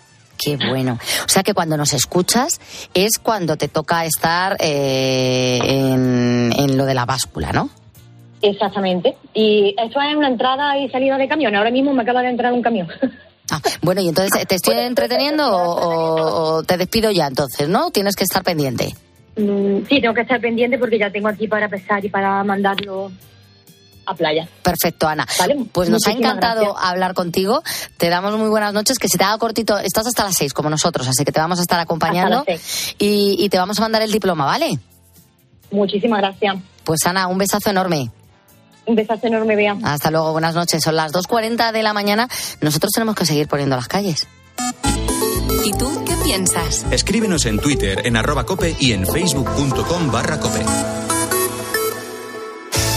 Qué bueno. O sea que cuando nos escuchas es cuando te toca estar eh, en, en lo de la báscula, ¿no? Exactamente. Y esto es una entrada y salida de camión. Ahora mismo me acaba de entrar un camión. <laughs> Bueno, y entonces, ¿te estoy entreteniendo o, o- o te despido ya entonces, no? Tienes que estar pendiente. Mm, sí, tengo que estar pendiente porque ya tengo aquí para pesar y para mandarlo a playa. Perfecto, Ana. Pues nos ha encantado gracias. hablar contigo. Te damos muy buenas noches. Que se te haga cortito. Estás hasta las seis, como nosotros, así que te vamos a estar acompañando. Y te vamos a mandar el diploma, ¿vale? Muchísimas gracias. Pues Ana, un besazo enorme. Un besazo enorme, Bea. Hasta luego, buenas noches. Son las 2.40 de la mañana. Nosotros tenemos que seguir poniendo las calles. ¿Y tú qué piensas? Escríbenos en Twitter en arroba cope y en facebook.com barra cope.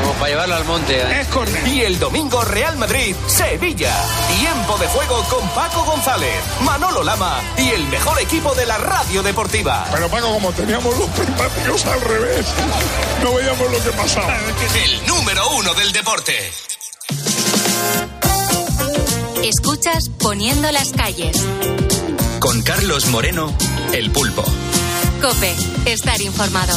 Como para llevarlo al monte. ¿eh? Y el domingo, Real Madrid, Sevilla. Tiempo de juego con Paco González, Manolo Lama y el mejor equipo de la radio deportiva. Pero Paco, como teníamos los prismáticos al revés, no veíamos lo que pasaba. El número uno del deporte. Escuchas Poniendo las calles. Con Carlos Moreno, el pulpo. Cope, estar informado.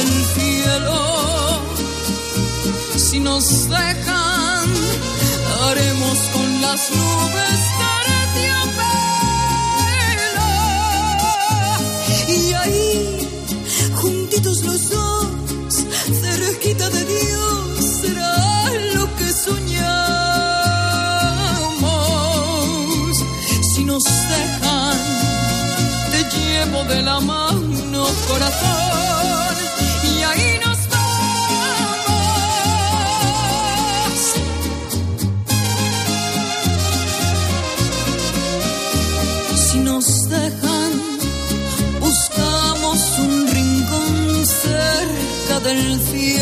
del cielo. Si nos dejan, haremos con las nubes terciopelo. Y ahí, juntitos los dos, cerquita de Dios, será lo que soñamos. Si nos dejan, te llevo de la mano, corazón,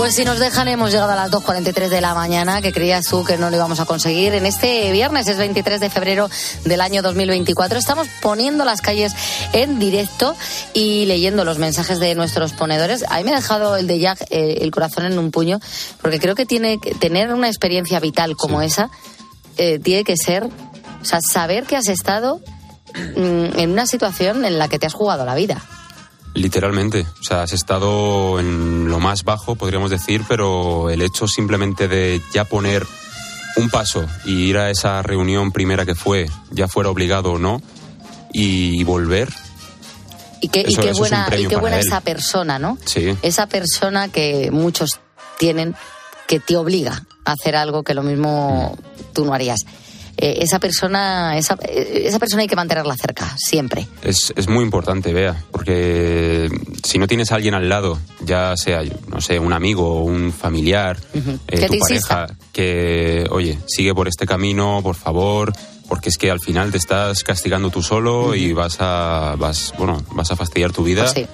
Pues si nos dejan, hemos llegado a las 2.43 de la mañana, que creías tú que no lo íbamos a conseguir. En este viernes, es 23 de febrero del año 2024, estamos poniendo las calles en directo y leyendo los mensajes de nuestros ponedores. A mí me ha dejado el de Jack eh, el corazón en un puño, porque creo que tiene que tener una experiencia vital como esa, eh, tiene que ser, o sea, saber que has estado mm, en una situación en la que te has jugado la vida. Literalmente. O sea, has estado en lo más bajo, podríamos decir, pero el hecho simplemente de ya poner un paso y ir a esa reunión primera que fue, ya fuera obligado o no, y volver. Y qué, y Eso- qué eso es buena, y qué buena esa persona, ¿no? Sí. Esa persona que muchos tienen que te obliga a hacer algo que lo mismo tú no harías. Eh, esa persona, esa, eh, esa persona hay que mantenerla cerca, siempre. Es, es muy importante, Bea, porque si no tienes a alguien al lado, ya sea, no sé, un amigo o un familiar, eh, tu pareja, que, oye, sigue por este camino, por favor, porque es que al final te estás castigando tú solo y vas a, vas, bueno, vas a fastidiar tu vida Pues sí.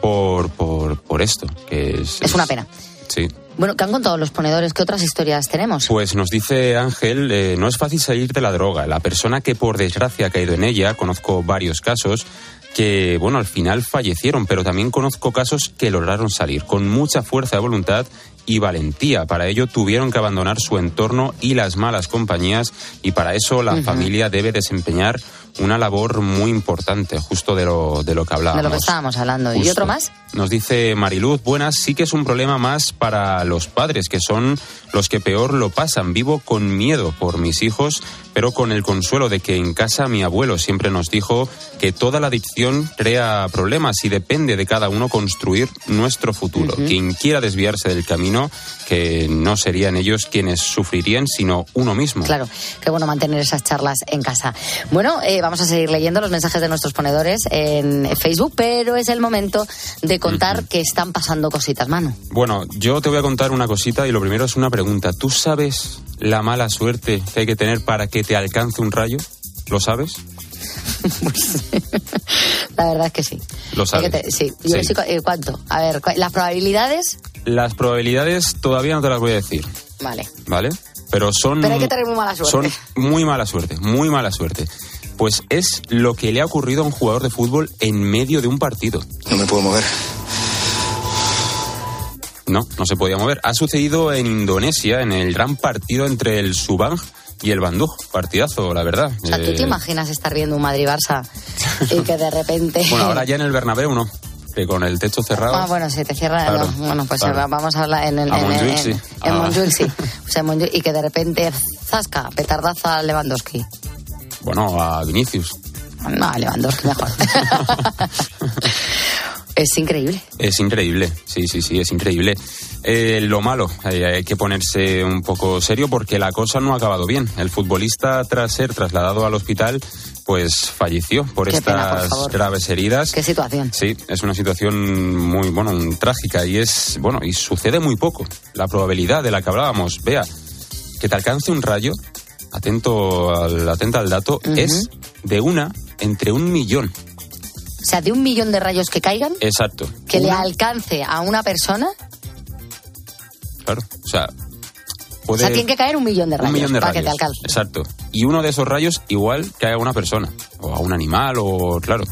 por, por, por esto, que es... Es una pena. Sí. Bueno, ¿qué han contado los ponedores? ¿Qué otras historias tenemos? Pues nos dice Ángel, eh, no es fácil salir de la droga. La persona que por desgracia ha caído en ella, conozco varios casos que, bueno, al final fallecieron, pero también conozco casos que lograron salir con mucha fuerza de voluntad y valentía. Para ello tuvieron que abandonar su entorno y las malas compañías y para eso la familia debe desempeñar una labor muy importante, justo de lo, de lo que hablábamos. de lo que estábamos hablando. ¿Y otro más? Nos dice Mariluz, buenas, sí que es un problema más para los padres, que son los que peor lo pasan. Vivo con miedo por mis hijos, pero con el consuelo de que en casa mi abuelo siempre nos dijo que toda la adicción crea problemas y depende de cada uno construir nuestro futuro. Quien quiera desviarse del camino, que no serían ellos quienes sufrirían, sino uno mismo. Claro, qué bueno mantener esas charlas en casa. Bueno, eh, vamos a seguir leyendo los mensajes de nuestros ponedores en Facebook, pero es el momento de contar que están pasando cositas, mano. Bueno, yo te voy a contar una cosita y lo primero es una pregunta. ¿Tú sabes la mala suerte que hay que tener para que te alcance un rayo? ¿Lo sabes? <laughs> La verdad es que sí. Lo sabes. te- sí. Yo Sí. sí, ¿Cuánto? A ver, cu- las probabilidades. Las probabilidades todavía no te las voy a decir, Vale. ¿vale? Pero son... Pero hay que tener muy mala suerte. Son muy mala suerte, muy mala suerte. Pues es lo que le ha ocurrido a un jugador de fútbol en medio de un partido. No me puedo mover. No, no se podía mover. Ha sucedido en Indonesia, en el gran partido entre el Subang y el Bandung. Partidazo, la verdad. O sea, ¿tú Eh, te imaginas estar viendo un Madrid-Barça y que de repente... <laughs> Bueno, ahora ya en el Bernabéu no, que con el techo cerrado. Ah, bueno, se te cierra. Claro, no, bueno, pues claro. eh, vamos a hablar en el. A en, Montjuic, en- sí. en Ah. Montjuic, sí. O sea, en Montjuic, y que de repente, zasca, petardaza a Lewandowski. Bueno, a Vinicius. No, a Lewandowski mejor. <laughs> <laughs> es increíble. Es increíble, sí, sí, sí, es increíble. Eh, lo malo, eh, hay que ponerse un poco serio porque la cosa no ha acabado bien. El futbolista, tras ser trasladado al hospital, pues falleció por Qué pena, por estas graves heridas. Qué situación. Sí, es una situación muy, bueno, un- trágica y es, bueno, y sucede muy poco. La probabilidad de la que hablábamos, vea, que te alcance un rayo, atento al, atenta al dato, es de una entre un millón. O sea, de un millón de rayos que caigan, Exacto. que le alcance a una persona, Claro, o sea, o sea, tiene que caer un millón de rayos un millón de para rayos. que te alcance. Exacto. Y uno de esos rayos igual que a una persona, o a un animal, o claro.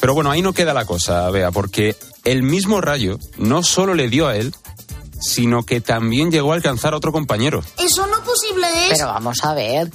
Pero bueno, ahí no queda la cosa, vea, porque el mismo rayo no solo le dio a él, sino que también llegó a alcanzar a otro compañero. Eso no posible es. Pero vamos a ver.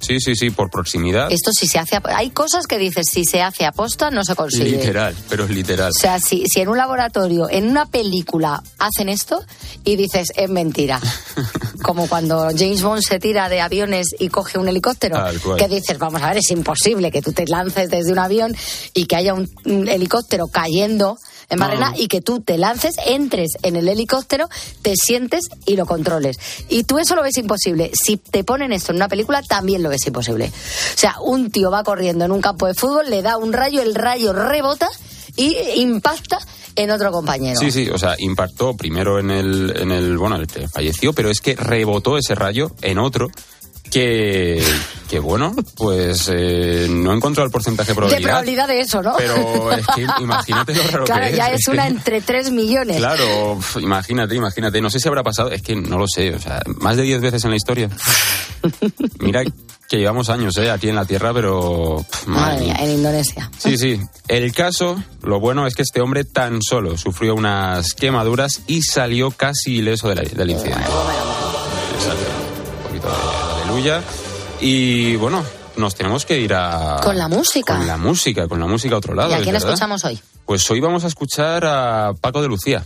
Sí, sí, sí, por proximidad. Esto si se hace. a- Hay cosas que dices, si se hace aposta, no se consigue. Literal, pero es literal. O sea, si, si en un laboratorio, en una película, hacen esto y dices, es mentira. <laughs> Como cuando James Bond se tira de aviones y coge un helicóptero. Que dices, vamos a ver, es imposible que tú te lances desde un avión y que haya un, un helicóptero cayendo en barrena no. y que tú te lances, entres en el helicóptero, te sientes y lo controles. Y tú eso lo ves imposible. Si te ponen esto en una película, también lo ves imposible. O sea, un tío va corriendo en un campo de fútbol, le da un rayo, el rayo rebota y impacta en otro compañero. Sí, sí, o sea, impactó primero en el, en el, bueno, el que falleció, pero es que rebotó ese rayo en otro que, que bueno, pues eh, no encontró el porcentaje de de probabilidad. probabilidad de eso, ¿no? Pero es que imagínate lo raro <laughs> claro, que es. ya es una entre 3 millones. Claro, imagínate, imagínate. No sé si habrá pasado, es que no lo sé, o sea, más de 10 veces en la historia. <laughs> Mira que llevamos años eh, aquí en la Tierra, pero... madre mía, en Indonesia. Sí, sí. El caso, lo bueno es que este hombre tan solo sufrió unas quemaduras y salió casi ileso del incidente. Exacto. Un poquito de aleluya. Y bueno, nos tenemos que ir a... Con la música. Con la música, con la música a otro lado. ¿Y a quién verdad. escuchamos hoy? Pues hoy vamos a escuchar a Paco de Lucía.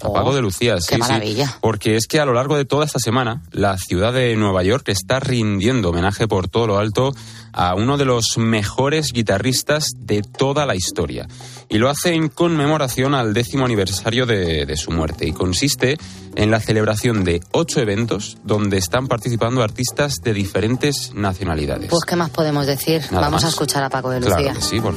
A Paco de Lucía, sí, qué sí. maravilla. Porque es que a lo largo de toda esta semana, la ciudad de Nueva York está rindiendo homenaje por todo lo alto a uno de los mejores guitarristas de toda la historia. Y lo hace en conmemoración al décimo aniversario de, de su muerte. Y consiste en la celebración de ocho eventos donde están participando artistas de diferentes nacionalidades. Pues, ¿qué más podemos decir? Nada Vamos a escuchar a Paco de Lucía. Claro que sí, por-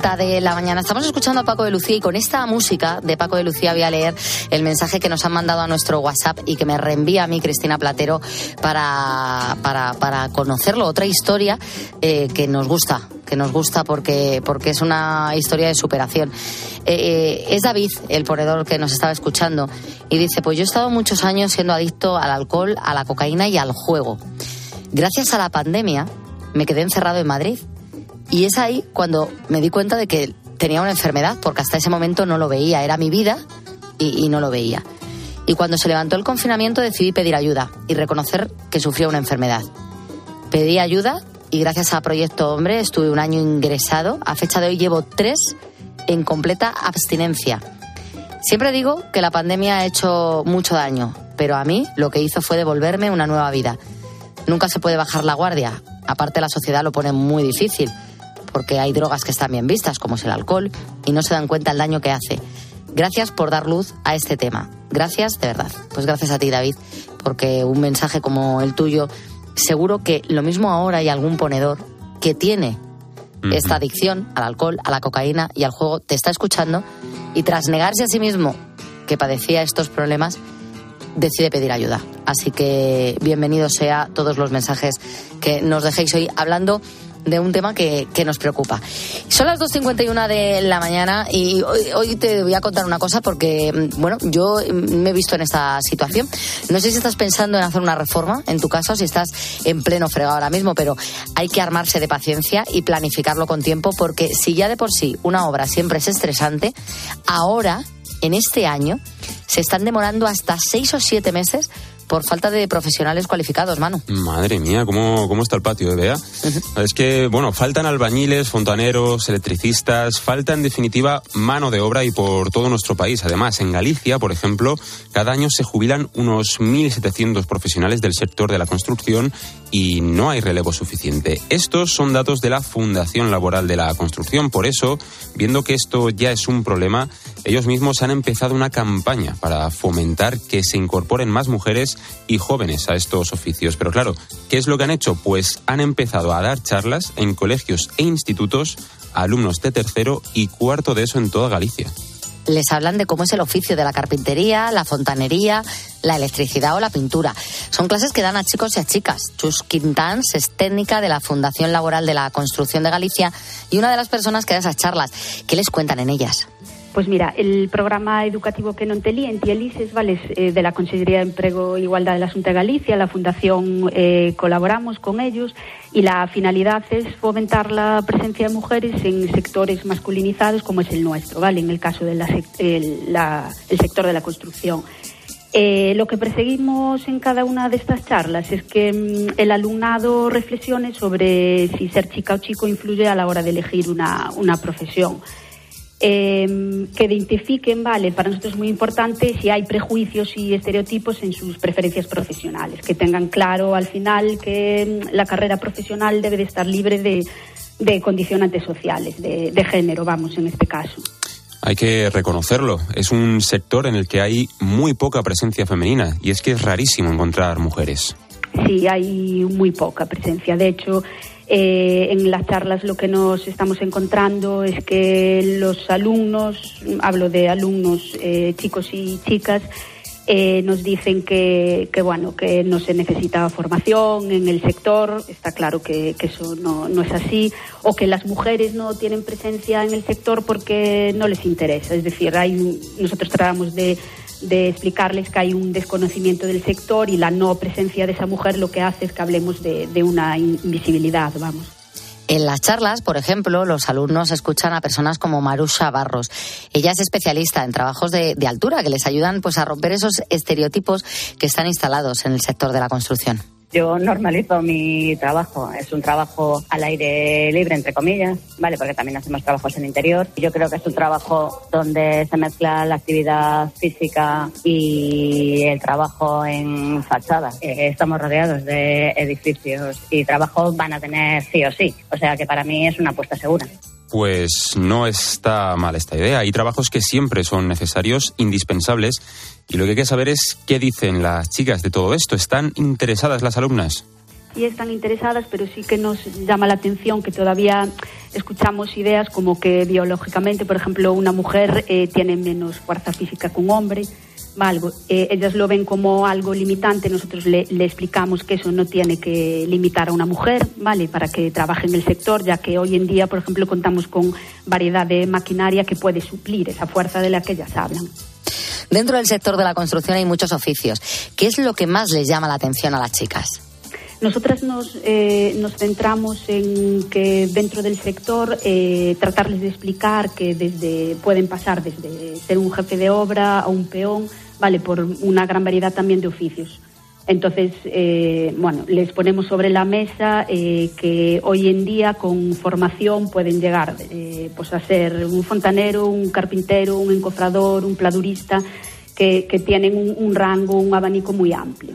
2.50 de la mañana. Estamos escuchando a Paco de Lucía y con esta música de Paco de Lucía voy a leer el mensaje que nos han mandado a nuestro WhatsApp y que me reenvía a mí Cristina Platero para, para, para conocerlo. Otra historia eh, que nos gusta, que nos gusta porque, porque es una historia de superación. Eh, eh, es David, el ponedor que nos estaba escuchando, y dice, pues yo he estado muchos años siendo adicto al alcohol, a la cocaína y al juego. Gracias a la pandemia me quedé encerrado en Madrid. Y es ahí cuando me di cuenta de que tenía una enfermedad, porque hasta ese momento no lo veía, era mi vida y, y no lo veía. Y cuando se levantó el confinamiento decidí pedir ayuda y reconocer que sufría una enfermedad. Pedí ayuda y gracias a Proyecto Hombre estuve un año ingresado. A fecha de hoy llevo tres en completa abstinencia. Siempre digo que la pandemia ha hecho mucho daño, pero a mí lo que hizo fue devolverme una nueva vida. Nunca se puede bajar la guardia. Aparte la sociedad lo pone muy difícil, porque hay drogas que están bien vistas, como es el alcohol, y no se dan cuenta el daño que hace. Gracias por dar luz a este tema. Gracias, de verdad. Pues gracias a ti, David, porque un mensaje como el tuyo, seguro que lo mismo ahora hay algún ponedor que tiene esta adicción al alcohol, a la cocaína y al juego, te está escuchando y tras negarse a sí mismo que padecía estos problemas, decide pedir ayuda. Así que bienvenido sea todos los mensajes que nos dejéis hoy hablando de un tema que, que nos preocupa. Son las 2.51 de la mañana y hoy, te voy a contar una cosa porque, mm, bueno, yo mm, me he visto en esta situación. No sé si estás pensando en hacer una reforma en tu casa o si estás en pleno fregado ahora mismo, pero hay que armarse de paciencia y planificarlo con tiempo porque si ya de por sí una obra siempre es estresante, ahora, en este año, se están demorando hasta seis o siete meses por falta de profesionales cualificados, Manu. Madre mía, ¿cómo, cómo está el patio, Bea? Es que, bueno, faltan albañiles, fontaneros, electricistas, falta en definitiva mano de obra y por todo nuestro país. Además, en Galicia, por ejemplo, cada año se jubilan unos 1.700 profesionales del sector de la construcción y no hay relevo suficiente. Estos son datos de la Fundación Laboral de la Construcción. Por eso, viendo que esto ya es un problema, ellos mismos han empezado una campaña para fomentar que se incorporen más mujeres y jóvenes a estos oficios. Pero claro, ¿qué es lo que han hecho? Pues han empezado a dar charlas en colegios e institutos a alumnos de tercero y cuarto de eso en toda Galicia. les hablan de cómo es el oficio de la carpintería, la fontanería, la electricidad o la pintura. Son clases que dan a chicos y a chicas. Chus Quintans es técnica de la Fundación Laboral de la Construcción de Galicia y una de las personas que da esas charlas. ¿Qué les cuentan en ellas? Pues mira, el programa educativo que non telí en Tielises, vale, eh, de la Consejería de Empleo e Igualdad de la Junta de Galicia, la Fundación eh, colaboramos con ellos y la finalidad es fomentar la presencia de mujeres en sectores masculinizados como es el nuestro, ¿vale? En el caso del sector de la construcción. Eh, lo que perseguimos en cada una de estas charlas es que mm, el alumnado reflexione sobre si ser chica o chico influye a la hora de elegir una profesión. Eh, que identifiquen, vale, para nosotros es muy importante si hay prejuicios y estereotipos en sus preferencias profesionales, que tengan claro al final que mm, la carrera profesional debe de estar libre de, de condicionantes sociales, de, de género, vamos, en este caso. Hay que reconocerlo, es un sector en el que hay muy poca presencia femenina y es que es rarísimo encontrar mujeres. Sí, hay muy poca presencia. De hecho, eh, en las charlas lo que nos estamos encontrando es que los alumnos, hablo de alumnos eh, chicos y chicas, Eh, nos dicen que, que, bueno que no se necesita formación en el sector está claro que, eso no, no, es así o que las mujeres no tienen presencia en el sector porque no les interesa. Es decir hay nosotros tratamos de, de explicarles que hay un desconocimiento del sector y la no presencia de esa mujer lo que hace es que hablemos de, una invisibilidad vamos en las charlas, por ejemplo, los alumnos escuchan a personas como Marusha Barros. Ella es especialista en trabajos de, de, altura que les ayudan pues, a romper esos estereotipos que están instalados en el sector de la construcción. Yo normalizo mi trabajo, es un trabajo al aire libre, entre comillas, ¿vale? Porque también hacemos trabajos en interior. Yo creo que es un trabajo donde se mezcla la actividad física y el trabajo en fachada. Eh, estamos rodeados de edificios y trabajos van a tener sí o sí. O sea que para mí es una apuesta segura. Pues no está mal esta idea. Hay trabajos que siempre son necesarios, indispensables, y lo que hay que saber es qué dicen las chicas de todo esto. ¿Están interesadas las alumnas? Sí están interesadas, pero sí que nos llama la atención que todavía escuchamos ideas como que biológicamente, por ejemplo, una mujer eh, tiene menos fuerza física que un hombre. Algo. Eh, ellas lo ven como algo limitante, nosotros le, le, explicamos que eso no tiene que limitar a una mujer, ¿vale? Para que trabaje en el sector, ya que hoy en día, por ejemplo, contamos con variedad de maquinaria que puede suplir esa fuerza de la que ellas hablan. Dentro del sector de la construcción hay muchos oficios. ¿Qué es lo que más les llama la atención a las chicas? Nosotras nos, eh, nos centramos en que dentro del sector eh, tratarles de explicar que desde pueden pasar desde ser un jefe de obra a un peón, vale, por una gran variedad también de oficios. Entonces, eh, bueno, les ponemos sobre la mesa eh, que hoy en día con formación pueden llegar eh, pues a ser un fontanero, un carpintero, un encofrador, un pladurista, que, tienen un rango, un abanico muy amplio.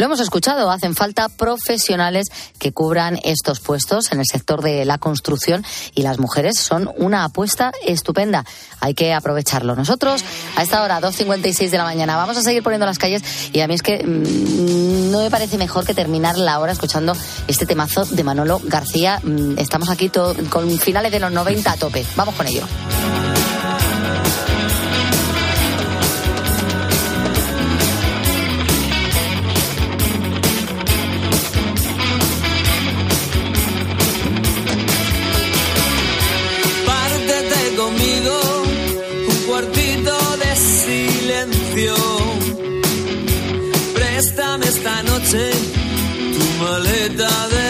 Lo hemos escuchado, hacen falta profesionales que cubran estos puestos en el sector de la construcción y las mujeres son una apuesta estupenda. Hay que aprovecharlo. Nosotros, a esta hora, 2.56 de la mañana, vamos a seguir poniendo las calles y a mí es que mmm, no me parece mejor que terminar la hora escuchando este temazo de Manolo García. Mmm, estamos aquí con finales de los 90 a tope. Vamos con ello. Noche tu maleta de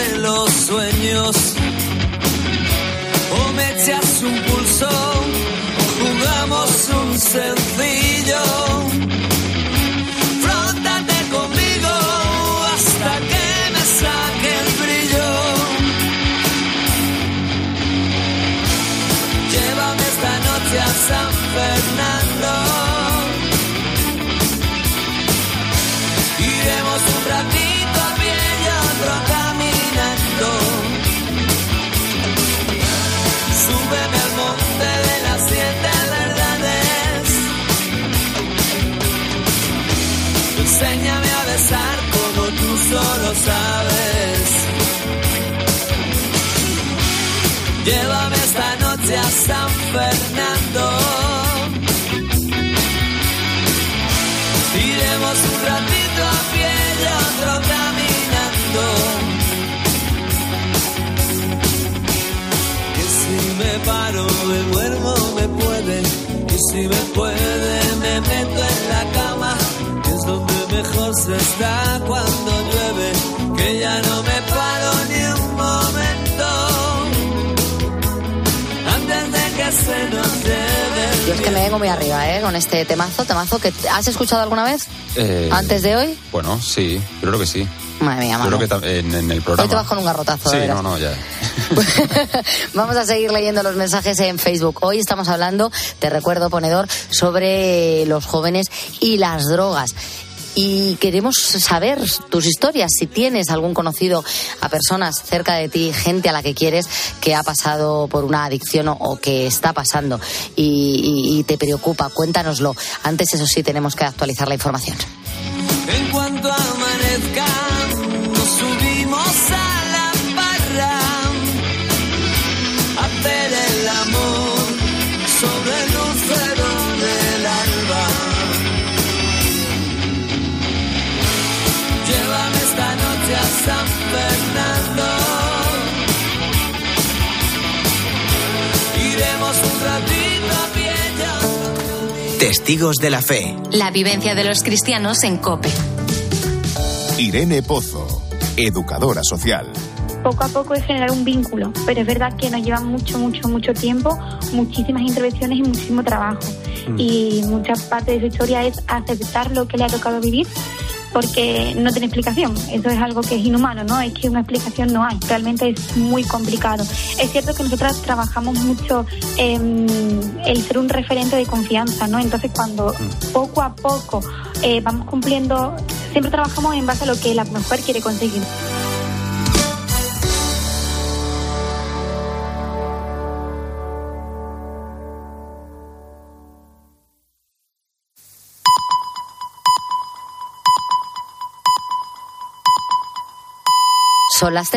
sabes. Llévame esta noche a San Fernando. Iremos un ratito a pie y otro caminando. Que si me paro, me duermo, me puede. Y si me puede, se está cuando llueve. Que ya no me paro ni un momento. Antes de que se nos lleve. Yo es que me vengo muy arriba, ¿eh? Con este temazo, temazo que has escuchado alguna vez Eh, antes de hoy. Bueno, sí, creo que sí. Madre mía, Yo creo que en, en el Hoy programa. te vas con un garrotazo, Sí, no, no, ya. <laughs> Vamos a seguir leyendo los mensajes en Facebook. Hoy estamos hablando, te recuerdo, ponedor, sobre los jóvenes y las drogas. Y queremos saber tus historias, si tienes algún conocido a personas cerca de ti, gente a la que quieres que ha pasado por una adicción o, que está pasando y, y- y te preocupa, cuéntanoslo. Antes, eso sí, tenemos que actualizar la información. En cuanto amanezca, Testigos de la Fe. La vivencia de los cristianos en COPE. Irene Pozo, educadora social. Poco a poco es generar un vínculo, pero es verdad que nos lleva mucho, mucho, mucho tiempo, muchísimas intervenciones y muchísimo trabajo. Y mucha parte de su historia es aceptar lo que le ha tocado vivir porque no tiene explicación. Eso es algo que es inhumano, ¿no? Es que una explicación no hay. Realmente es muy complicado. Es cierto que nosotras trabajamos mucho en el ser un referente de confianza, ¿no? Entonces, cuando poco a poco eh, vamos cumpliendo, siempre trabajamos en base a lo que la mujer quiere conseguir. Son las